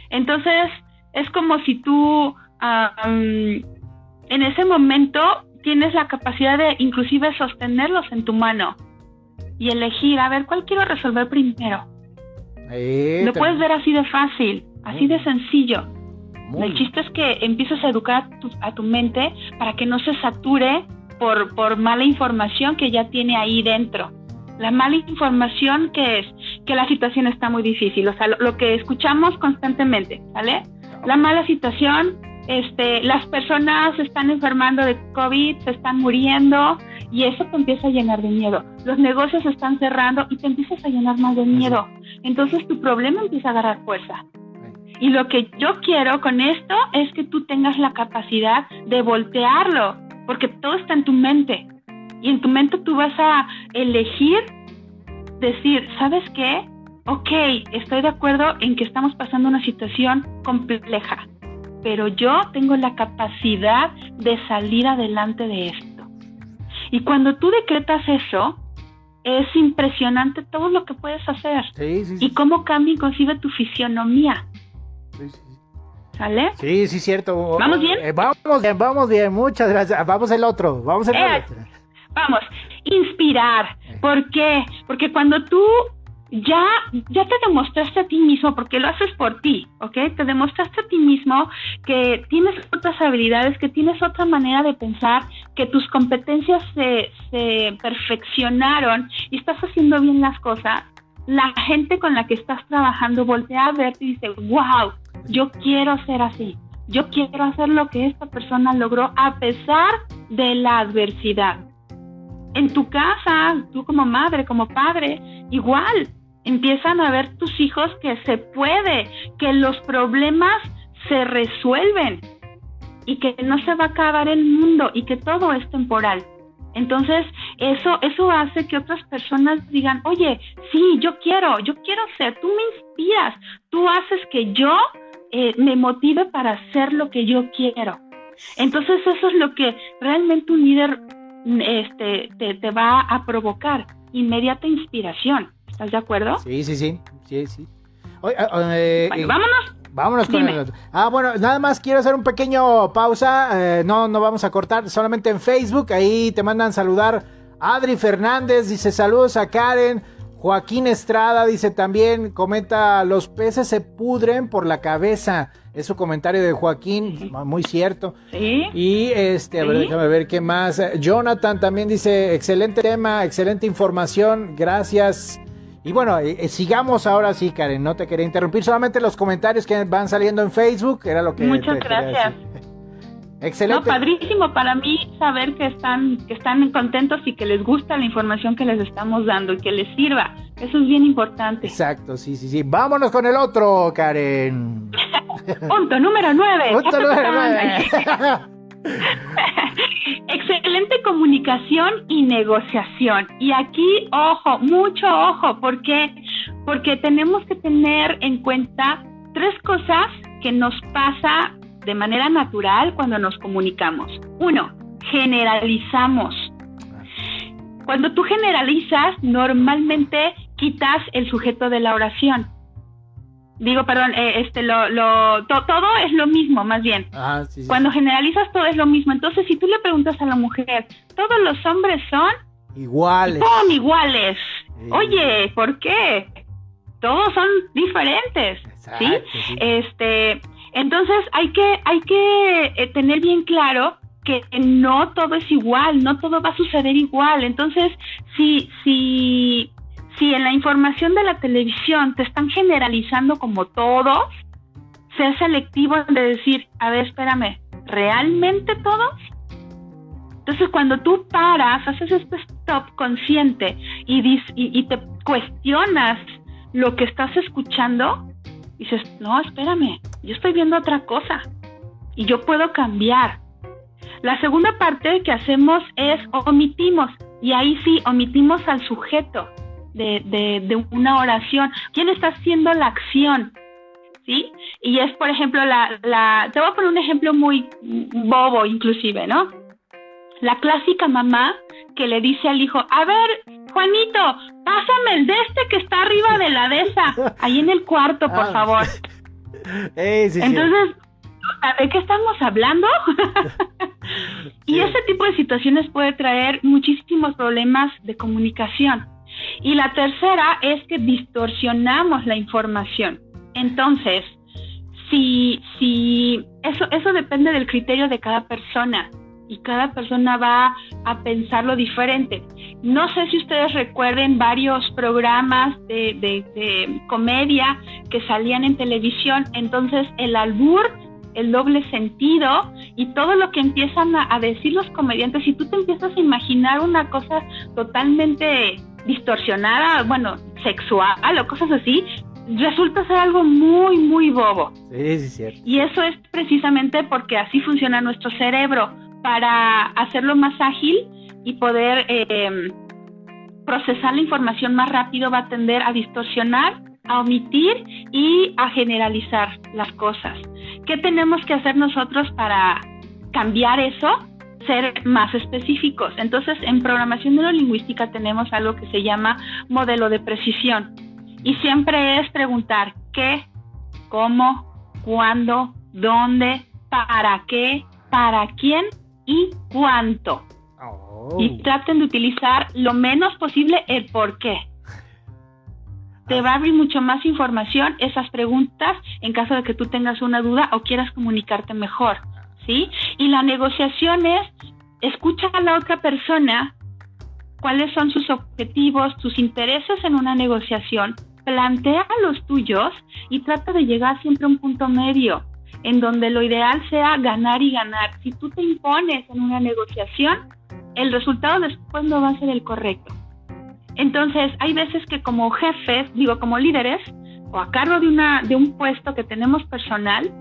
Entonces, es como si tú en ese momento tienes la capacidad de inclusive sostenerlos en tu mano y elegir, a ver, ¿cuál quiero resolver primero? Lo puedes ver así de fácil, así de sencillo. El chiste es que empieces a educar a tu, mente para que no se sature por, por mala información que ya tiene ahí dentro. La mala información que es que la situación está muy difícil, o sea, lo, que escuchamos constantemente, ¿vale? La mala situación, este, las personas se están enfermando de COVID, se están muriendo y eso te empieza a llenar de miedo. Los negocios se están cerrando y te empiezas a llenar más de miedo. Entonces tu problema empieza a agarrar fuerza. Y lo que yo quiero con esto es que tú tengas la capacidad de voltearlo, porque todo está en tu mente. Y en tu mente tú vas a elegir decir, ¿sabes qué? Ok, estoy de acuerdo en que estamos pasando una situación compleja, pero yo tengo la capacidad de salir adelante de esto. Y cuando tú decretas eso, es impresionante todo lo que puedes hacer y cómo cambia inclusive tu fisionomía. ¿Sale? Sí, sí, cierto. ¿Vamos bien? Eh, vamos bien, vamos bien, muchas gracias. Vamos el otro, vamos el eh, otro. Vamos, inspirar. Eh. ¿Por qué? Porque cuando tú ya, ya te demostraste a ti mismo, porque lo haces por ti, ¿ok? Te demostraste a ti mismo que tienes otras habilidades, que tienes otra manera de pensar, que tus competencias se, se perfeccionaron y estás haciendo bien las cosas. La gente con la que estás trabajando voltea a verte y dice, wow, yo quiero ser así. Yo quiero hacer lo que esta persona logró a pesar de la adversidad. En tu casa, tú como madre, como padre, igual, empiezan a ver tus hijos que se puede, que los problemas se resuelven y que no se va a acabar el mundo y que todo es temporal. Entonces, eso, eso hace que otras personas digan, oye, sí, yo quiero, yo quiero ser, tú me inspiras, tú haces que yo eh, me motive para hacer lo que yo quiero. Entonces, eso es lo que realmente un líder este, te, te va a provocar, inmediata inspiración. ¿Estás de acuerdo? Sí, sí, sí. sí, sí. Ah, eh, bueno, vámonos. Vámonos con el otro. Ah, bueno, nada más quiero hacer un pequeño pausa. Eh, no, no vamos a cortar. Solamente en Facebook. Ahí te mandan saludar. Adri Fernández dice saludos a Karen. Joaquín Estrada dice también, comenta, los peces se pudren por la cabeza. Es su comentario de Joaquín, muy cierto. ¿Sí? Y este, a ver, déjame ver qué más. Jonathan también dice, excelente tema, excelente información, gracias. Y bueno, eh, eh, sigamos ahora sí, Karen, no te quería interrumpir, solamente los comentarios que van saliendo en Facebook, era lo que... Muchas gracias. Excelente. No, padrísimo para mí saber que están, que están contentos y que les gusta la información que les estamos dando y que les sirva. Eso es bien importante. Exacto, sí, sí, sí. Vámonos con el otro, Karen. Punto número nueve. Punto número nueve. Excelente comunicación y negociación. Y aquí, ojo, mucho ojo, porque porque tenemos que tener en cuenta tres cosas que nos pasa de manera natural cuando nos comunicamos. Uno, generalizamos. Cuando tú generalizas, normalmente quitas el sujeto de la oración digo, perdón, eh, este, lo, lo todo es lo mismo, más bien. Ah, Cuando generalizas todo es lo mismo. Entonces, si tú le preguntas a la mujer, todos los hombres son iguales. Son iguales. Oye, ¿por qué? Todos son diferentes, ¿sí? Este, entonces hay que hay que eh, tener bien claro que no todo es igual, no todo va a suceder igual. Entonces, si si si en la información de la televisión te están generalizando como todos, sea selectivo de decir, a ver, espérame, ¿realmente todos? Entonces, cuando tú paras, haces este stop consciente y, y, te cuestionas lo que estás escuchando, dices, no, espérame, yo estoy viendo otra cosa y yo puedo cambiar. La segunda parte que hacemos es omitimos, y ahí sí, omitimos al sujeto de, de, una oración. ¿Quién está haciendo la acción? ¿Sí? Y es, por ejemplo, la, la, te voy a poner un ejemplo muy bobo inclusive, ¿no? La clásica mamá que le dice al hijo, a ver, Juanito, pásame el de este que está arriba de la de esa, ahí en el cuarto, por ah, favor. Entonces, ¿de qué estamos hablando? y ese tipo de situaciones puede traer muchísimos problemas de comunicación. Y la tercera es que distorsionamos la información. Entonces, si, si eso, eso depende del criterio de cada persona y cada persona va a pensarlo diferente. No sé si ustedes recuerden varios programas de, de, comedia que salían en televisión, entonces el albur el doble sentido y todo lo que empiezan a, decir los comediantes, si tú te empiezas a imaginar una cosa totalmente distorsionada, bueno, sexual o cosas así, resulta ser algo muy, muy bobo. Sí, sí, cierto. Y eso es precisamente porque así funciona nuestro cerebro, para hacerlo más ágil y poder eh, procesar la información más rápido va a tender a distorsionar, a omitir y a generalizar las cosas. ¿Qué tenemos que hacer nosotros para cambiar eso? Ser más específicos. Entonces, en programación neurolingüística tenemos algo que se llama modelo de precisión. Y siempre es preguntar qué, cómo, cuándo, dónde, para qué, para quién y cuánto. Y oh. traten de utilizar lo menos posible el por qué. Te va a abrir mucho más información esas preguntas en caso de que tú tengas una duda o quieras comunicarte mejor, ¿sí? Y la negociación es escucha a la otra persona cuáles son sus objetivos, sus intereses en una negociación, plantea los tuyos y trata de llegar siempre a un punto medio en donde lo ideal sea ganar y ganar. Si tú te impones en una negociación, el resultado después no va a ser el correcto. Entonces, hay veces que como jefes, digo, como líderes, o a cargo de, una, de un puesto que tenemos personal,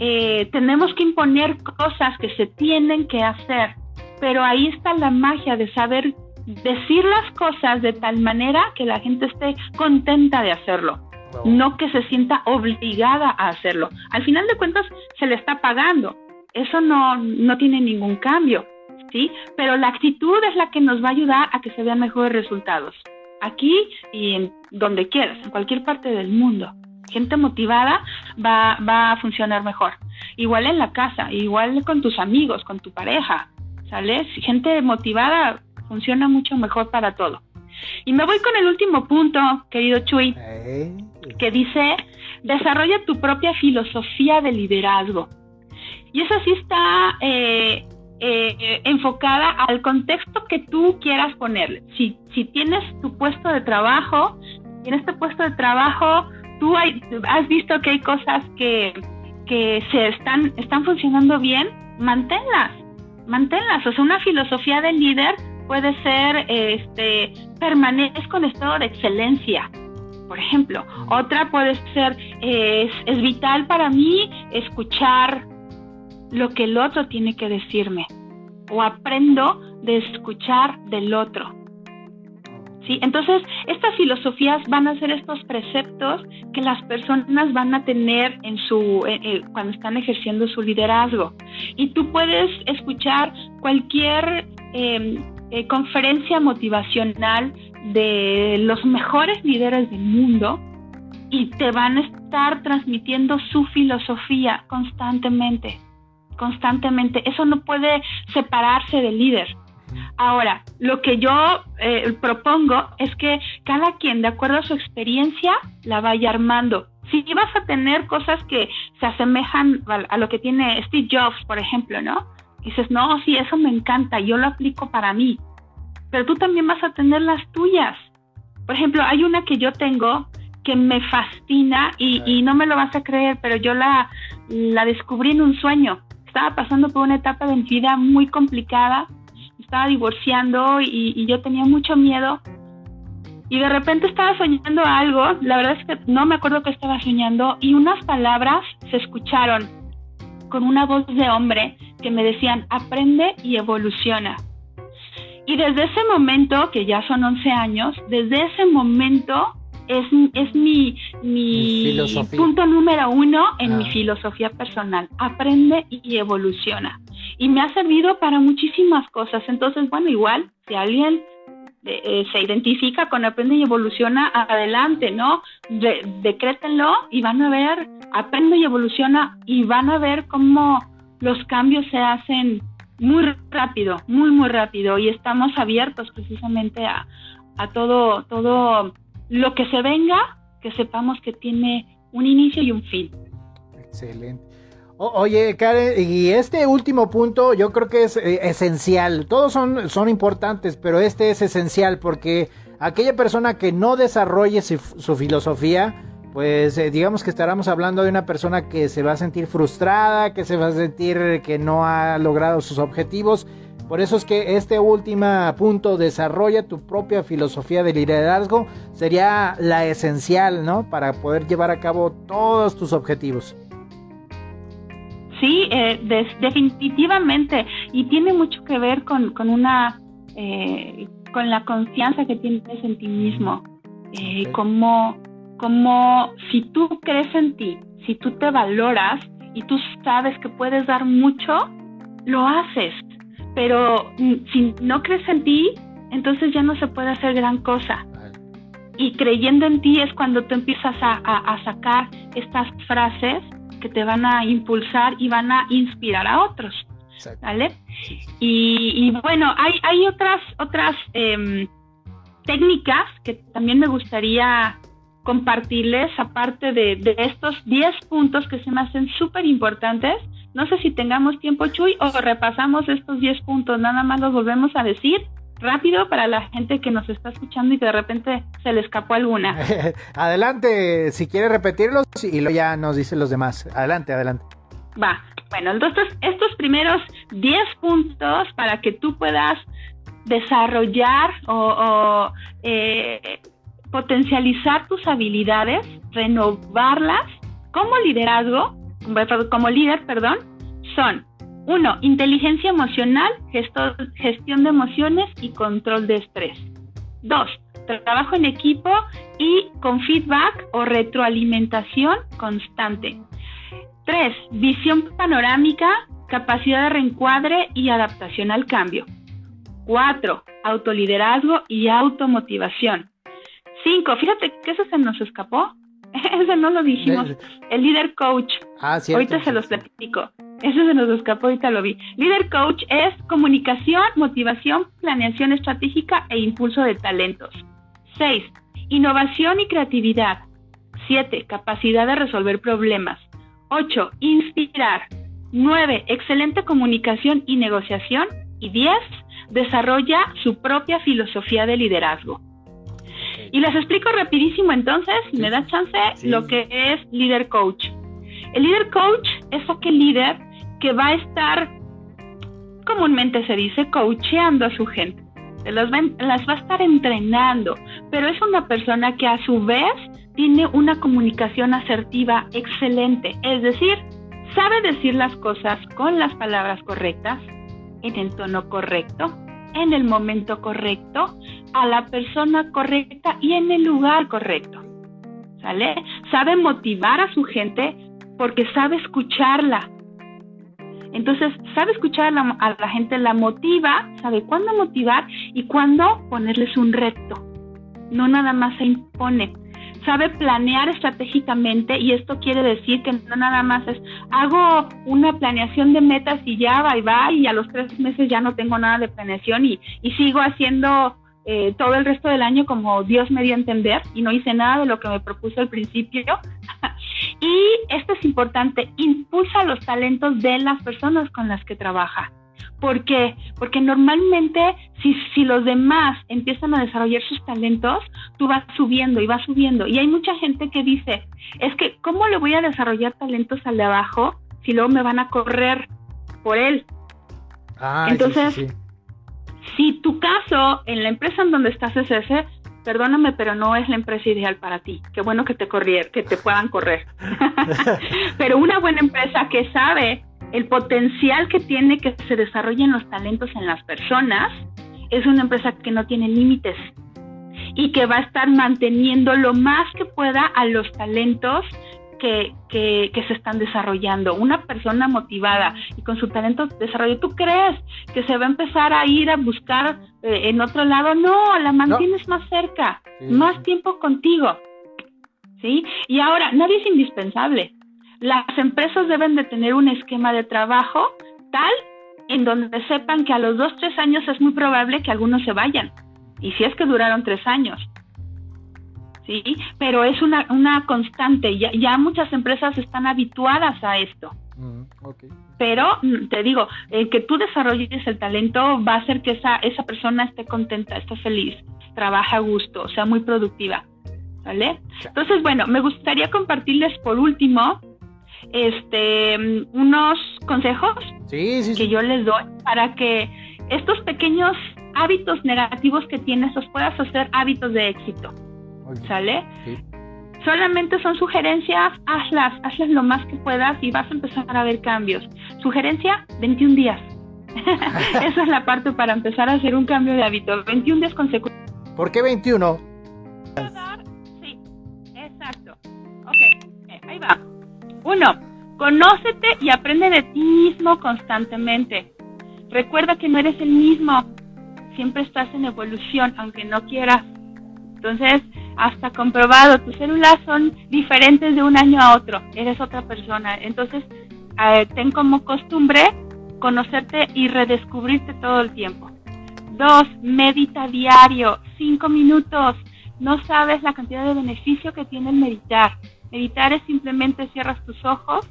eh, tenemos que imponer cosas que se tienen que hacer. Pero ahí está la magia de saber decir las cosas de tal manera que la gente esté contenta de hacerlo no que se sienta obligada a hacerlo. Al final de cuentas, se le está pagando. Eso no, no tiene ningún cambio, ¿sí? Pero la actitud es la que nos va a ayudar a que se vean mejores resultados. Aquí y en donde quieras, en cualquier parte del mundo. Gente motivada va, va a funcionar mejor. Igual en la casa, igual con tus amigos, con tu pareja, ¿sale? Gente motivada funciona mucho mejor para todo. Y me voy con el último punto, querido Chuy, que dice, desarrolla tu propia filosofía de liderazgo. Y eso sí está eh, eh, enfocada al contexto que tú quieras ponerle. Si, si tienes tu puesto de trabajo, en este puesto de trabajo tú has visto que hay cosas que, que se están, están funcionando bien, manténlas, manténlas. O sea, una filosofía del líder puede ser este permanezco en estado de excelencia por ejemplo otra puede ser es, es vital para mí escuchar lo que el otro tiene que decirme o aprendo de escuchar del otro Entonces, estas filosofías van a ser estos preceptos que las personas van a tener en su, cuando están ejerciendo su liderazgo. Y tú puedes escuchar cualquier eh, eh, conferencia motivacional de los mejores líderes del mundo y te van a estar transmitiendo su filosofía constantemente, constantemente. Eso no puede separarse del líder. Ahora, lo que yo eh, propongo es que cada quien, de acuerdo a su experiencia, la vaya armando. Si vas a tener cosas que se asemejan a, a lo que tiene Steve Jobs, por ejemplo, ¿no? dices, no, sí, eso me encanta, yo lo aplico para mí, pero tú también vas a tener las tuyas. Por ejemplo, hay una que yo tengo que me fascina y, no me lo vas a creer, pero yo la, la descubrí en un sueño. Estaba pasando por una etapa de mi vida muy complicada, estaba divorciando y, y yo tenía mucho miedo y de repente estaba soñando algo, la verdad es que no me acuerdo qué estaba soñando, y unas palabras se escucharon con una voz de hombre que me decían, aprende y evoluciona. Y desde ese momento, que ya son 11 años, desde ese momento es, es mi, mi, punto número uno en mi ah. filosofía personal. Aprende y evoluciona. Y me ha servido para muchísimas cosas. Entonces, bueno, igual, si alguien eh, eh, se identifica con aprende y evoluciona, adelante, ¿no? decrétenlo y van a ver, aprende y evoluciona y van a ver cómo los cambios se hacen muy rápido, muy, muy rápido y estamos abiertos precisamente a, a todo, todo lo que se venga, que sepamos que tiene un inicio y un fin. Excelente. oye, Karen, y este último punto yo creo que es eh, esencial. Todos son, son importantes, pero este es esencial porque aquella persona que no desarrolle su filosofía pues eh, digamos que estaremos hablando de una persona que se va a sentir frustrada, que se va a sentir que no ha logrado sus objetivos. Por eso es que este último punto, desarrolla tu propia filosofía de liderazgo, sería la esencial, ¿no? Para poder llevar a cabo todos tus objetivos. Sí, eh, definitivamente. Y tiene mucho que ver con, con una, eh, con la confianza que tienes en ti mismo. Eh, como, como si tú crees en ti, si tú te valoras y tú sabes que puedes dar mucho, lo haces. Pero mm, si no crees en ti, entonces ya no se puede hacer gran cosa. Y creyendo en ti es cuando tú empiezas a, a sacar estas frases que te van a impulsar y van a inspirar a otros. ¿Vale? Y, bueno, hay, hay otras, otras em, técnicas que también me gustaría compartirles, aparte de, de estos 10 puntos que se me hacen súper importantes. No sé si tengamos tiempo, Chuy, o repasamos estos 10 puntos, nada más los volvemos a decir rápido para la gente que nos está escuchando y que de repente se le escapó alguna. adelante, si quiere repetirlos y luego ya nos dicen los demás. Adelante, adelante. Va, bueno, entonces estos primeros 10 puntos para que tú puedas desarrollar o, eh, potencializar tus habilidades, renovarlas como liderazgo, como líder, perdón, son uno, inteligencia emocional, gestión de emociones y control de estrés. Dos, trabajo en equipo y con feedback o retroalimentación constante. Tres, visión panorámica, capacidad de reencuadre y adaptación al cambio. Cuatro, autoliderazgo y automotivación. Cinco, fíjate que eso se nos escapó. Eso no lo dijimos. El líder coach. Ah, Ahorita se los platico. Eso se nos escapó, ahorita lo vi. Líder coach es comunicación, motivación, planeación estratégica e impulso de talentos. 6. Innovación y creatividad. 7. Capacidad de resolver problemas. 8. Inspirar. 9. Excelente comunicación y negociación. Y 10. Desarrolla su propia filosofía de liderazgo. Y les explico rapidísimo entonces, me da chance, lo que es líder coach. El líder coach es aquel líder que va a estar, comúnmente se dice, coacheando a su gente. Las va, las va a estar entrenando, pero es una persona que a su vez tiene una comunicación asertiva excelente, es decir, sabe decir las cosas con las palabras correctas, en el tono correcto, en el momento correcto, a la persona correcta y en el lugar correcto. ¿Sale? Sabe motivar a su gente porque sabe escucharla, entonces, sabe escuchar a la, gente, la motiva, sabe cuándo motivar y cuándo ponerles un reto. No nada más se impone. Sabe planear estratégicamente y esto quiere decir que no nada más es hago una planeación de metas y ya va y va y a los tres meses ya no tengo nada de planeación y, y sigo haciendo eh, todo el resto del año como Dios me dio a entender y no hice nada de lo que me propuso al principio. y esto es importante, impulsa los talentos de las personas con las que trabaja. ¿Por qué? Porque normalmente si, si los demás empiezan a desarrollar sus talentos, tú vas subiendo y vas subiendo. Y hay mucha gente que dice, es que ¿cómo le voy a desarrollar talentos al de abajo si luego me van a correr por él? Ah, Entonces, si tu caso en la empresa en donde estás es ese, perdóname, pero no es la empresa ideal para ti. Qué bueno que te corrier, que te puedan correr. pero una buena empresa que sabe el potencial que tiene que se desarrollen los talentos en las personas, es una empresa que no tiene límites y que va a estar manteniendo lo más que pueda a los talentos que, que, se están desarrollando. Una persona motivada y con su talento de desarrollo, ¿tú crees que se va a empezar a ir a buscar eh, en otro lado? No, la mantienes más cerca, más tiempo contigo. ¿Sí? Y ahora, nadie es indispensable. Las empresas deben de tener un esquema de trabajo tal en donde sepan que a los dos, tres años es muy probable que algunos se vayan. Y si es que duraron tres años. ¿sí? Pero es una, una constante, ya, ya muchas empresas están habituadas a esto. Mm, Pero mm, te digo, el que tú desarrolles el talento va a hacer que esa, esa persona esté contenta, esté feliz, trabaje a gusto, sea muy productiva. ¿Vale? Entonces, bueno, me gustaría compartirles por último este unos consejos que yo les doy para que estos pequeños hábitos negativos que tienes los puedas hacer hábitos de éxito. ¿Sale? Solamente son sugerencias, hazlas, hazlas lo más que puedas y vas a empezar a ver cambios. Sugerencia, 21 días. Esa es la parte para empezar a hacer un cambio de hábito. 21 días consecutivos. ¿Por qué 21? Sí, exacto. Ok, ahí va. Uno, conócete y aprende de ti mismo constantemente. Recuerda que no eres el mismo. Siempre estás en evolución, aunque no quieras. Entonces, hasta comprobado, tus células son diferentes de un año a otro. Eres otra persona. Entonces, ten como costumbre conocerte y redescubrirte todo el tiempo. Dos, medita diario, cinco minutos. No sabes la cantidad de beneficio que tiene el meditar. Meditar es simplemente cierras tus ojos,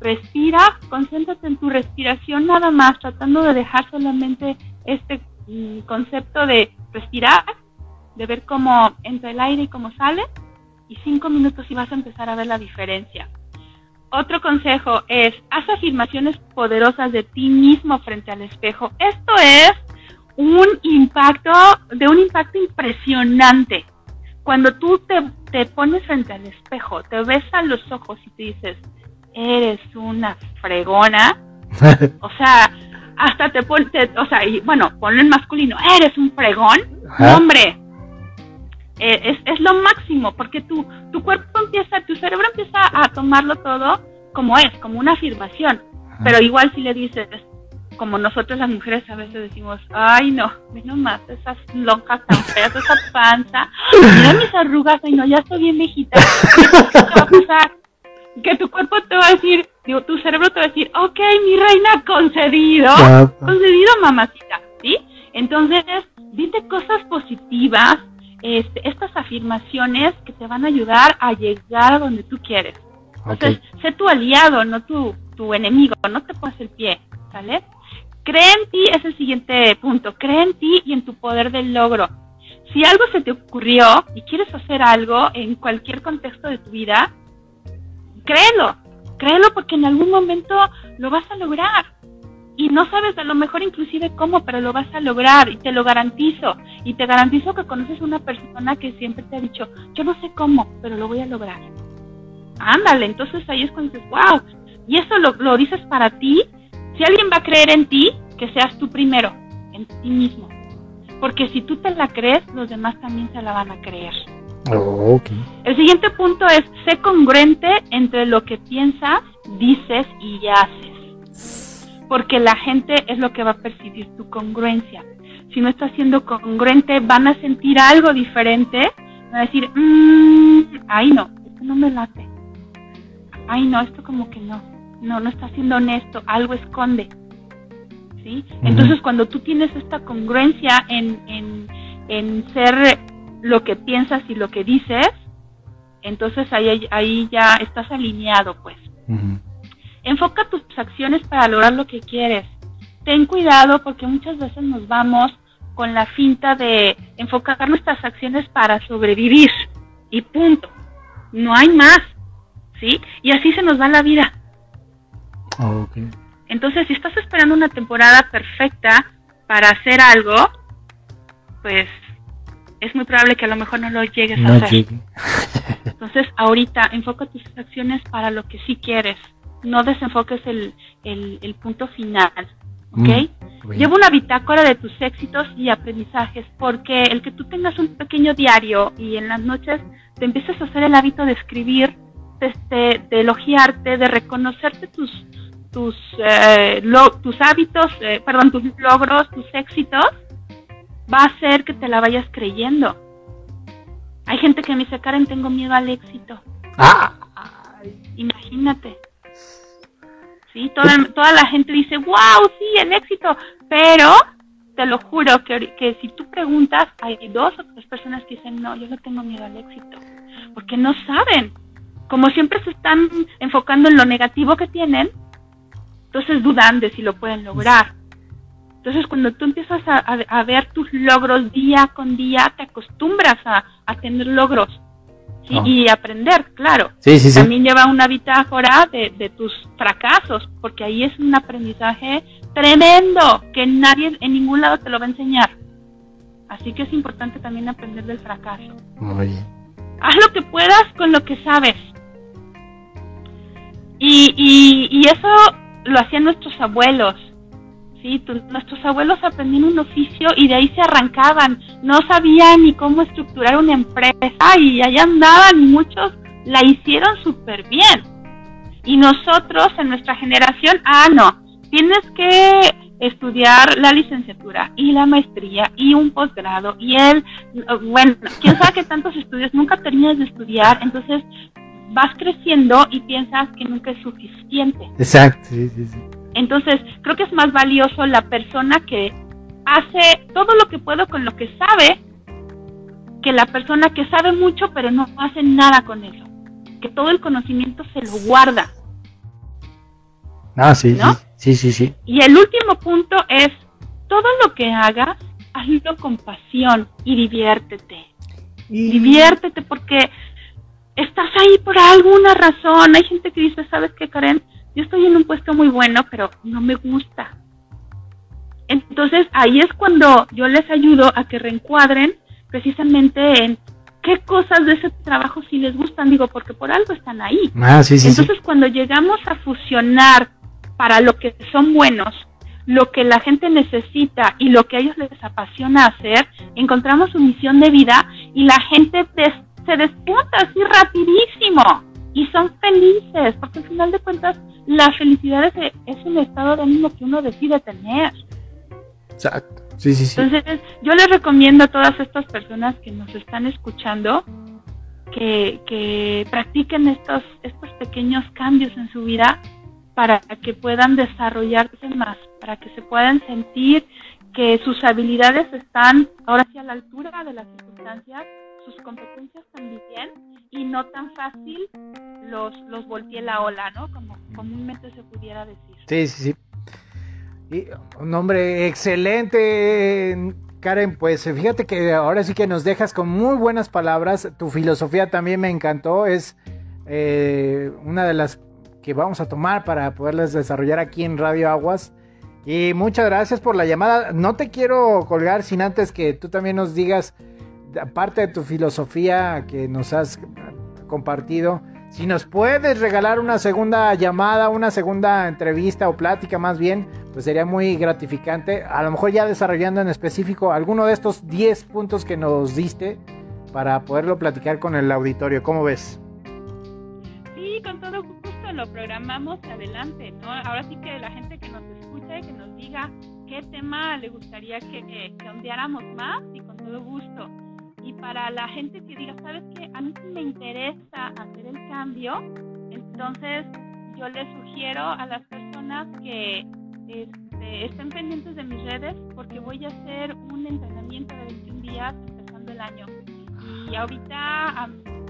respira, concéntrate en tu respiración nada más, tratando de dejar solamente este mm, concepto de respirar, de ver cómo entra el aire y cómo sale, y cinco minutos y vas a empezar a ver la diferencia. Otro consejo es, haz afirmaciones poderosas de ti mismo frente al espejo. Esto es un impacto, de un impacto impresionante. Cuando tú te, pones frente al espejo, te ves a los ojos y te dices, eres una fregona. o sea, hasta te pones, o sea, y, bueno, ponlo en masculino, eres un fregón. Hombre, eh, es, es, lo máximo, porque tu, tu cuerpo empieza, tu cerebro empieza a tomarlo todo como es, como una afirmación. Pero igual si le dices, como nosotros las mujeres a veces decimos, ay no, ve nomás esas lonjas tan feas, esa panza, mira mis arrugas, ay no, ya estoy bien viejita. ¿Qué va a pasar? Que tu cuerpo te va a decir, digo, tu cerebro te va a decir, ok, mi reina, concedido, concedido mamacita, ¿sí? Entonces, dite cosas positivas, este, estas afirmaciones que te van a ayudar a llegar a donde tú quieres. Entonces, sé tu aliado, no tu, tu enemigo, no te pongas el pie, ¿sale? Cree en ti, es el siguiente punto, cree en ti y en tu poder del logro. Si algo se te ocurrió y quieres hacer algo en cualquier contexto de tu vida, créelo, créelo porque en algún momento lo vas a lograr. Y no sabes a lo mejor inclusive cómo, pero lo vas a lograr y te lo garantizo. Y te garantizo que conoces una persona que siempre te ha dicho, yo no sé cómo, pero lo voy a lograr. Ándale, entonces ahí es cuando dices, wow, y eso lo, lo dices para ti. Si alguien va a creer en ti, que seas tú primero, en ti mismo. Porque si tú te la crees, los demás también se la van a creer. Oh, El siguiente punto es, sé congruente entre lo que piensas, dices y haces. Porque la gente es lo que va a percibir tu congruencia. Si no estás siendo congruente, van a sentir algo diferente. Van a decir, mmm, ay no, esto no me late ay no, esto como que no, no, no está siendo honesto, algo esconde. ¿Sí? Entonces cuando tú tienes esta congruencia en, en, en, ser lo que piensas y lo que dices, entonces ahí, ahí ya estás alineado, pues. Enfoca tus acciones para lograr lo que quieres. Ten cuidado porque muchas veces nos vamos con la finta de enfocar nuestras acciones para sobrevivir y punto. No hay más. Y así se nos va la vida. Ah, Entonces, si estás esperando una temporada perfecta para hacer algo, pues es muy probable que a lo mejor no lo llegues a hacer. Entonces, ahorita enfoca tus acciones para lo que sí quieres. No desenfoques el, el, punto final. ¿Ok? Mm, Lleva una bitácora de tus éxitos y aprendizajes, porque el que tú tengas un pequeño diario y en las noches te empieces a hacer el hábito de escribir este, de elogiarte, de reconocerte tus tus eh, tus hábitos, eh, perdón, tus logros, tus éxitos, va a hacer que te la vayas creyendo. Hay gente que me dice, Karen, tengo miedo al éxito. Ah. Imagínate. Sí, toda, toda la gente dice, wow, sí, el éxito. Pero te lo juro que, que si tú preguntas, hay dos o tres personas que dicen, no, yo no tengo miedo al éxito. Porque no saben como siempre se están enfocando en lo negativo que tienen, entonces dudan de si lo pueden lograr. Entonces cuando tú empiezas a, ver tus logros día con día, te acostumbras a, tener logros. y aprender, claro. También lleva una bitácora de, de tus fracasos, porque ahí es un aprendizaje tremendo que nadie en ningún lado te lo va a enseñar. Así que es importante también aprender del fracaso. Muy bien. Haz lo que puedas con lo que sabes. Y, y, y eso lo hacían nuestros abuelos. ¿sí? nuestros abuelos aprendían un oficio y de ahí se arrancaban. No sabían ni cómo estructurar una empresa y allá andaban y muchos la hicieron súper bien. Y nosotros en nuestra generación, ah, no, tienes que estudiar la licenciatura y la maestría y un posgrado y él, bueno, quién sabe qué tantos estudios, nunca terminas de estudiar, entonces vas creciendo y piensas que nunca es suficiente. Exacto, sí, sí, sí. Entonces, creo que es más valioso la persona que hace todo lo que puedo con lo que sabe que la persona que sabe mucho pero no hace nada con eso. Que todo el conocimiento se lo guarda. Ah, sí, sí, sí, sí. Y el último punto es, todo lo que hagas, hazlo con pasión y diviértete. Diviértete porque estás ahí por alguna razón. Hay gente que dice, ¿sabes qué, Karen? yo estoy en un puesto muy bueno, pero no me gusta. Entonces ahí es cuando yo les ayudo a que reencuadren precisamente en qué cosas de ese trabajo sí les gustan, digo, porque por algo están ahí. Ah, sí, sí, Entonces cuando llegamos a fusionar para lo que son buenos, lo que la gente necesita y lo que a ellos les apasiona hacer, encontramos su misión de vida y la gente se despunta así rapidísimo y son felices, porque al final de cuentas la felicidad es, un estado de ánimo que uno decide tener. Exacto. Sí, sí, sí. Entonces, yo les recomiendo a todas estas personas que nos están escuchando que, que practiquen estos, estos pequeños cambios en su vida para que puedan desarrollarse más, para que se puedan sentir que sus habilidades están ahora sí a la altura de las circunstancias, sus competencias también y no tan fácil los, los volteé la ola, ¿no? Como comúnmente se pudiera decir. Sí, sí, sí. Y, un hombre excelente, Karen. Pues fíjate que ahora sí que nos dejas con muy buenas palabras. Tu filosofía también me encantó. Es eh, una de las que vamos a tomar para poderlas desarrollar aquí en Radio Aguas. Y muchas gracias por la llamada. No te quiero colgar sin antes que tú también nos digas aparte de tu filosofía que nos has compartido, si nos puedes regalar una segunda llamada, una segunda entrevista o plática más bien, pues sería muy gratificante. A lo mejor ya desarrollando en específico alguno de estos 10 puntos que nos diste para poderlo platicar con el auditorio. ¿Cómo ves? Sí, con todo gusto lo programamos adelante, ¿no? Ahora sí que la gente que nos que nos diga qué tema le gustaría que, que ondeáramos más y con todo gusto y para la gente que diga, ¿sabes qué? A mí me interesa hacer el cambio, entonces yo les sugiero a las personas que este, estén pendientes de mis redes porque voy a hacer un entrenamiento de 21 días empezando el año. Y ahorita,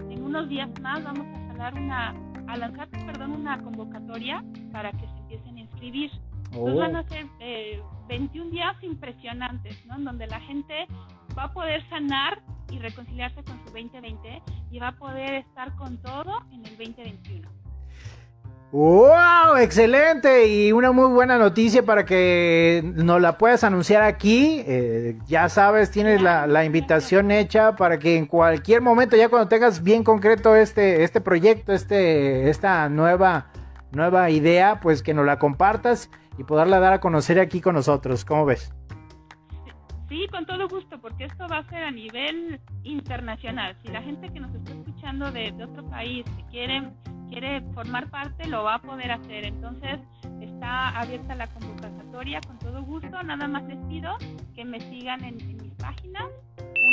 en unos días más, vamos a una, a lanzar, perdón, una convocatoria para que se empiecen a inscribir. Entonces van a ser 21 eh, días impresionantes, ¿no? En donde la gente va a poder sanar y reconciliarse con su 2020 y va a poder estar con todo en el 2021. ¡Wow! Excelente y una muy buena noticia para que nos la puedas anunciar aquí. Eh, ya sabes, tienes la, invitación hecha para que en cualquier momento, ya cuando tengas bien concreto este, este proyecto, este, esta nueva, nueva idea, pues que nos la compartas y poderla dar a conocer aquí con nosotros. ¿Cómo ves? Sí, con todo gusto, porque esto va a ser a nivel internacional. Si la gente que nos está escuchando de, otro país que quiere, quiere formar parte, lo va a poder hacer. Entonces, está abierta la convocatoria con todo gusto. Nada más les pido que me sigan en, mis páginas.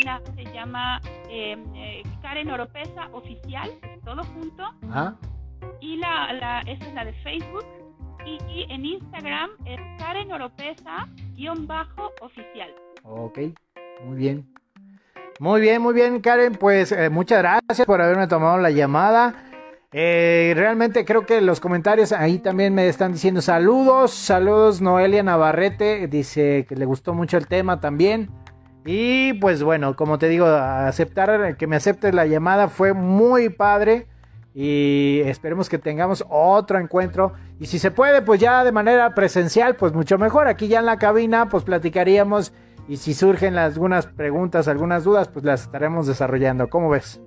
Una se llama eh, eh, Karen Oropesa Oficial, todo junto. Y la, la, esa es la de Facebook. Y, en Instagram es Karen Oropesa-oficial. Ok, muy bien. Muy bien, muy bien, Karen. Pues eh, muchas gracias por haberme tomado la llamada. Eh, realmente creo que los comentarios ahí también me están diciendo saludos. Saludos, Noelia Navarrete. Dice que le gustó mucho el tema también. Y pues bueno, como te digo, aceptar que me aceptes la llamada fue muy padre. Y esperemos que tengamos otro encuentro. Y si se puede, pues ya de manera presencial, pues mucho mejor. Aquí ya en la cabina, pues platicaríamos. Y si surgen algunas preguntas, algunas dudas, pues las estaremos desarrollando. ¿Cómo ves?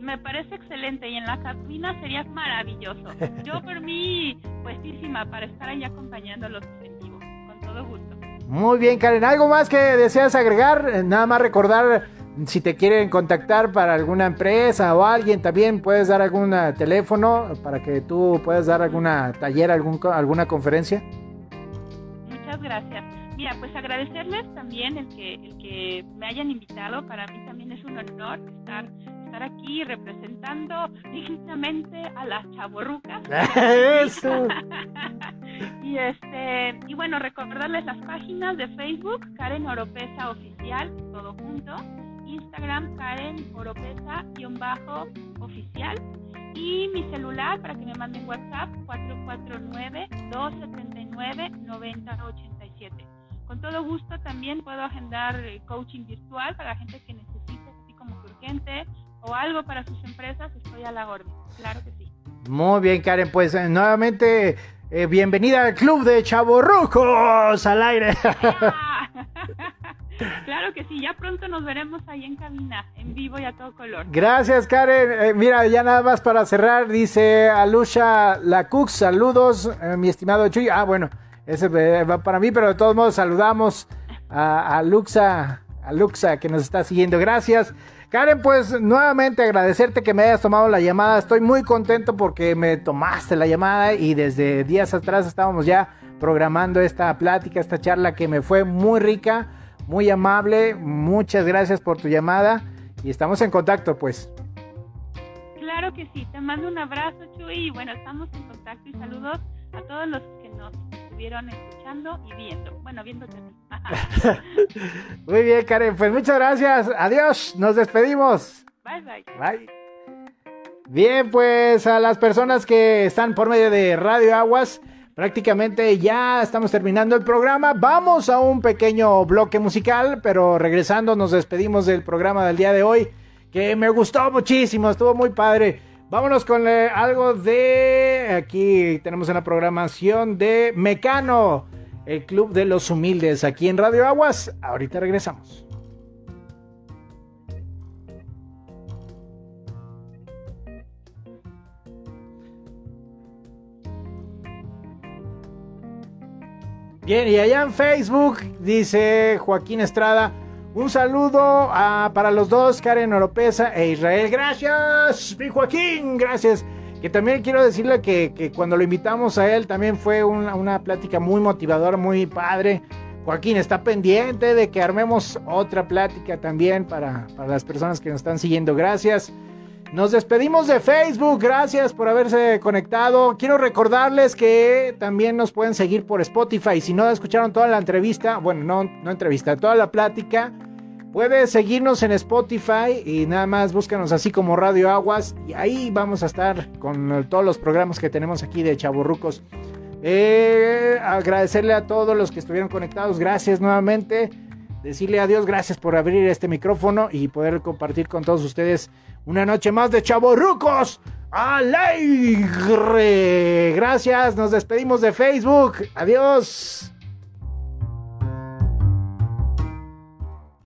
Me parece excelente y en la cabina sería maravilloso. Yo por mí, puestísima para estar ahí acompañando a los en con todo gusto. Muy bien, Karen. ¿Algo más que deseas agregar? Nada más recordar si te quieren contactar para alguna empresa o alguien, también puedes dar algún teléfono para que tú puedas dar alguna taller, algún, alguna conferencia. Muchas gracias. Mira, pues agradecerles también el que, el que me hayan invitado. Para mí también es un honor estar estar aquí representando dignamente a las chaborrucas. Eso. y este y bueno, recordarles las páginas de Facebook, Karen Oropesa Oficial, todo junto, Instagram, Karen Oropesa-oficial y mi celular para que me manden WhatsApp 449-279-9087. Con todo gusto también puedo agendar eh, coaching virtual para la gente que necesite, así como urgente o algo para sus empresas, estoy a la orden. Claro que sí. Muy bien, Karen. Pues eh, nuevamente, eh, bienvenida al Club de Chaborrucos al aire. claro que sí, ya pronto nos veremos ahí en cabina, en vivo y a todo color. Gracias, Karen. Eh, mira, ya nada más para cerrar, dice Alusha Lacux, saludos, mi estimado Chuy. Ah, bueno, ese va para mí, pero de todos modos saludamos a, a Luxa, a Luxa que nos está siguiendo. Gracias. Karen, pues nuevamente agradecerte que me hayas tomado la llamada. Estoy muy contento porque me tomaste la llamada y desde días atrás estábamos ya programando esta plática, esta charla que me fue muy rica, muy amable. Muchas gracias por tu llamada y estamos en contacto, pues. Claro que sí, te mando un abrazo, Chuy, y bueno, estamos en contacto y saludos a todos los que nos estuvieron escuchando y viendo. Bueno, viéndote. Muy bien, Karen. Pues muchas gracias. Adiós. Nos despedimos. Bye, bye. Bye. Bien, pues a las personas que están por medio de Radio Aguas, prácticamente ya estamos terminando el programa. Vamos a un pequeño bloque musical, pero regresando nos despedimos del programa del día de hoy, que me gustó muchísimo, estuvo muy padre. Vámonos con eh, algo de. Aquí tenemos una programación de Mecano, el Club de los Humildes, aquí en Radio Aguas. Ahorita regresamos. Bien, y allá en Facebook dice Joaquín Estrada. Un saludo para los dos, Karen Oropesa e Israel. Gracias, mi Joaquín, gracias. Que también quiero decirle que, cuando lo invitamos a él también fue una, plática muy motivadora, muy padre. Joaquín está pendiente de que armemos otra plática también para, para las personas que nos están siguiendo. Gracias. Nos despedimos de Facebook, gracias por haberse conectado. Quiero recordarles que también nos pueden seguir por Spotify. Si no escucharon toda la entrevista, bueno, no, no entrevista, toda la plática, puedes seguirnos en Spotify y nada más búscanos así como Radio Aguas y ahí vamos a estar con todos los programas que tenemos aquí de Chaburrucos. Eh, agradecerle a todos los que estuvieron conectados, gracias nuevamente. Decirle adiós, gracias por abrir este micrófono y poder compartir con todos ustedes una noche más de Chaborrucos alegre. Gracias, nos despedimos de Facebook. Adiós.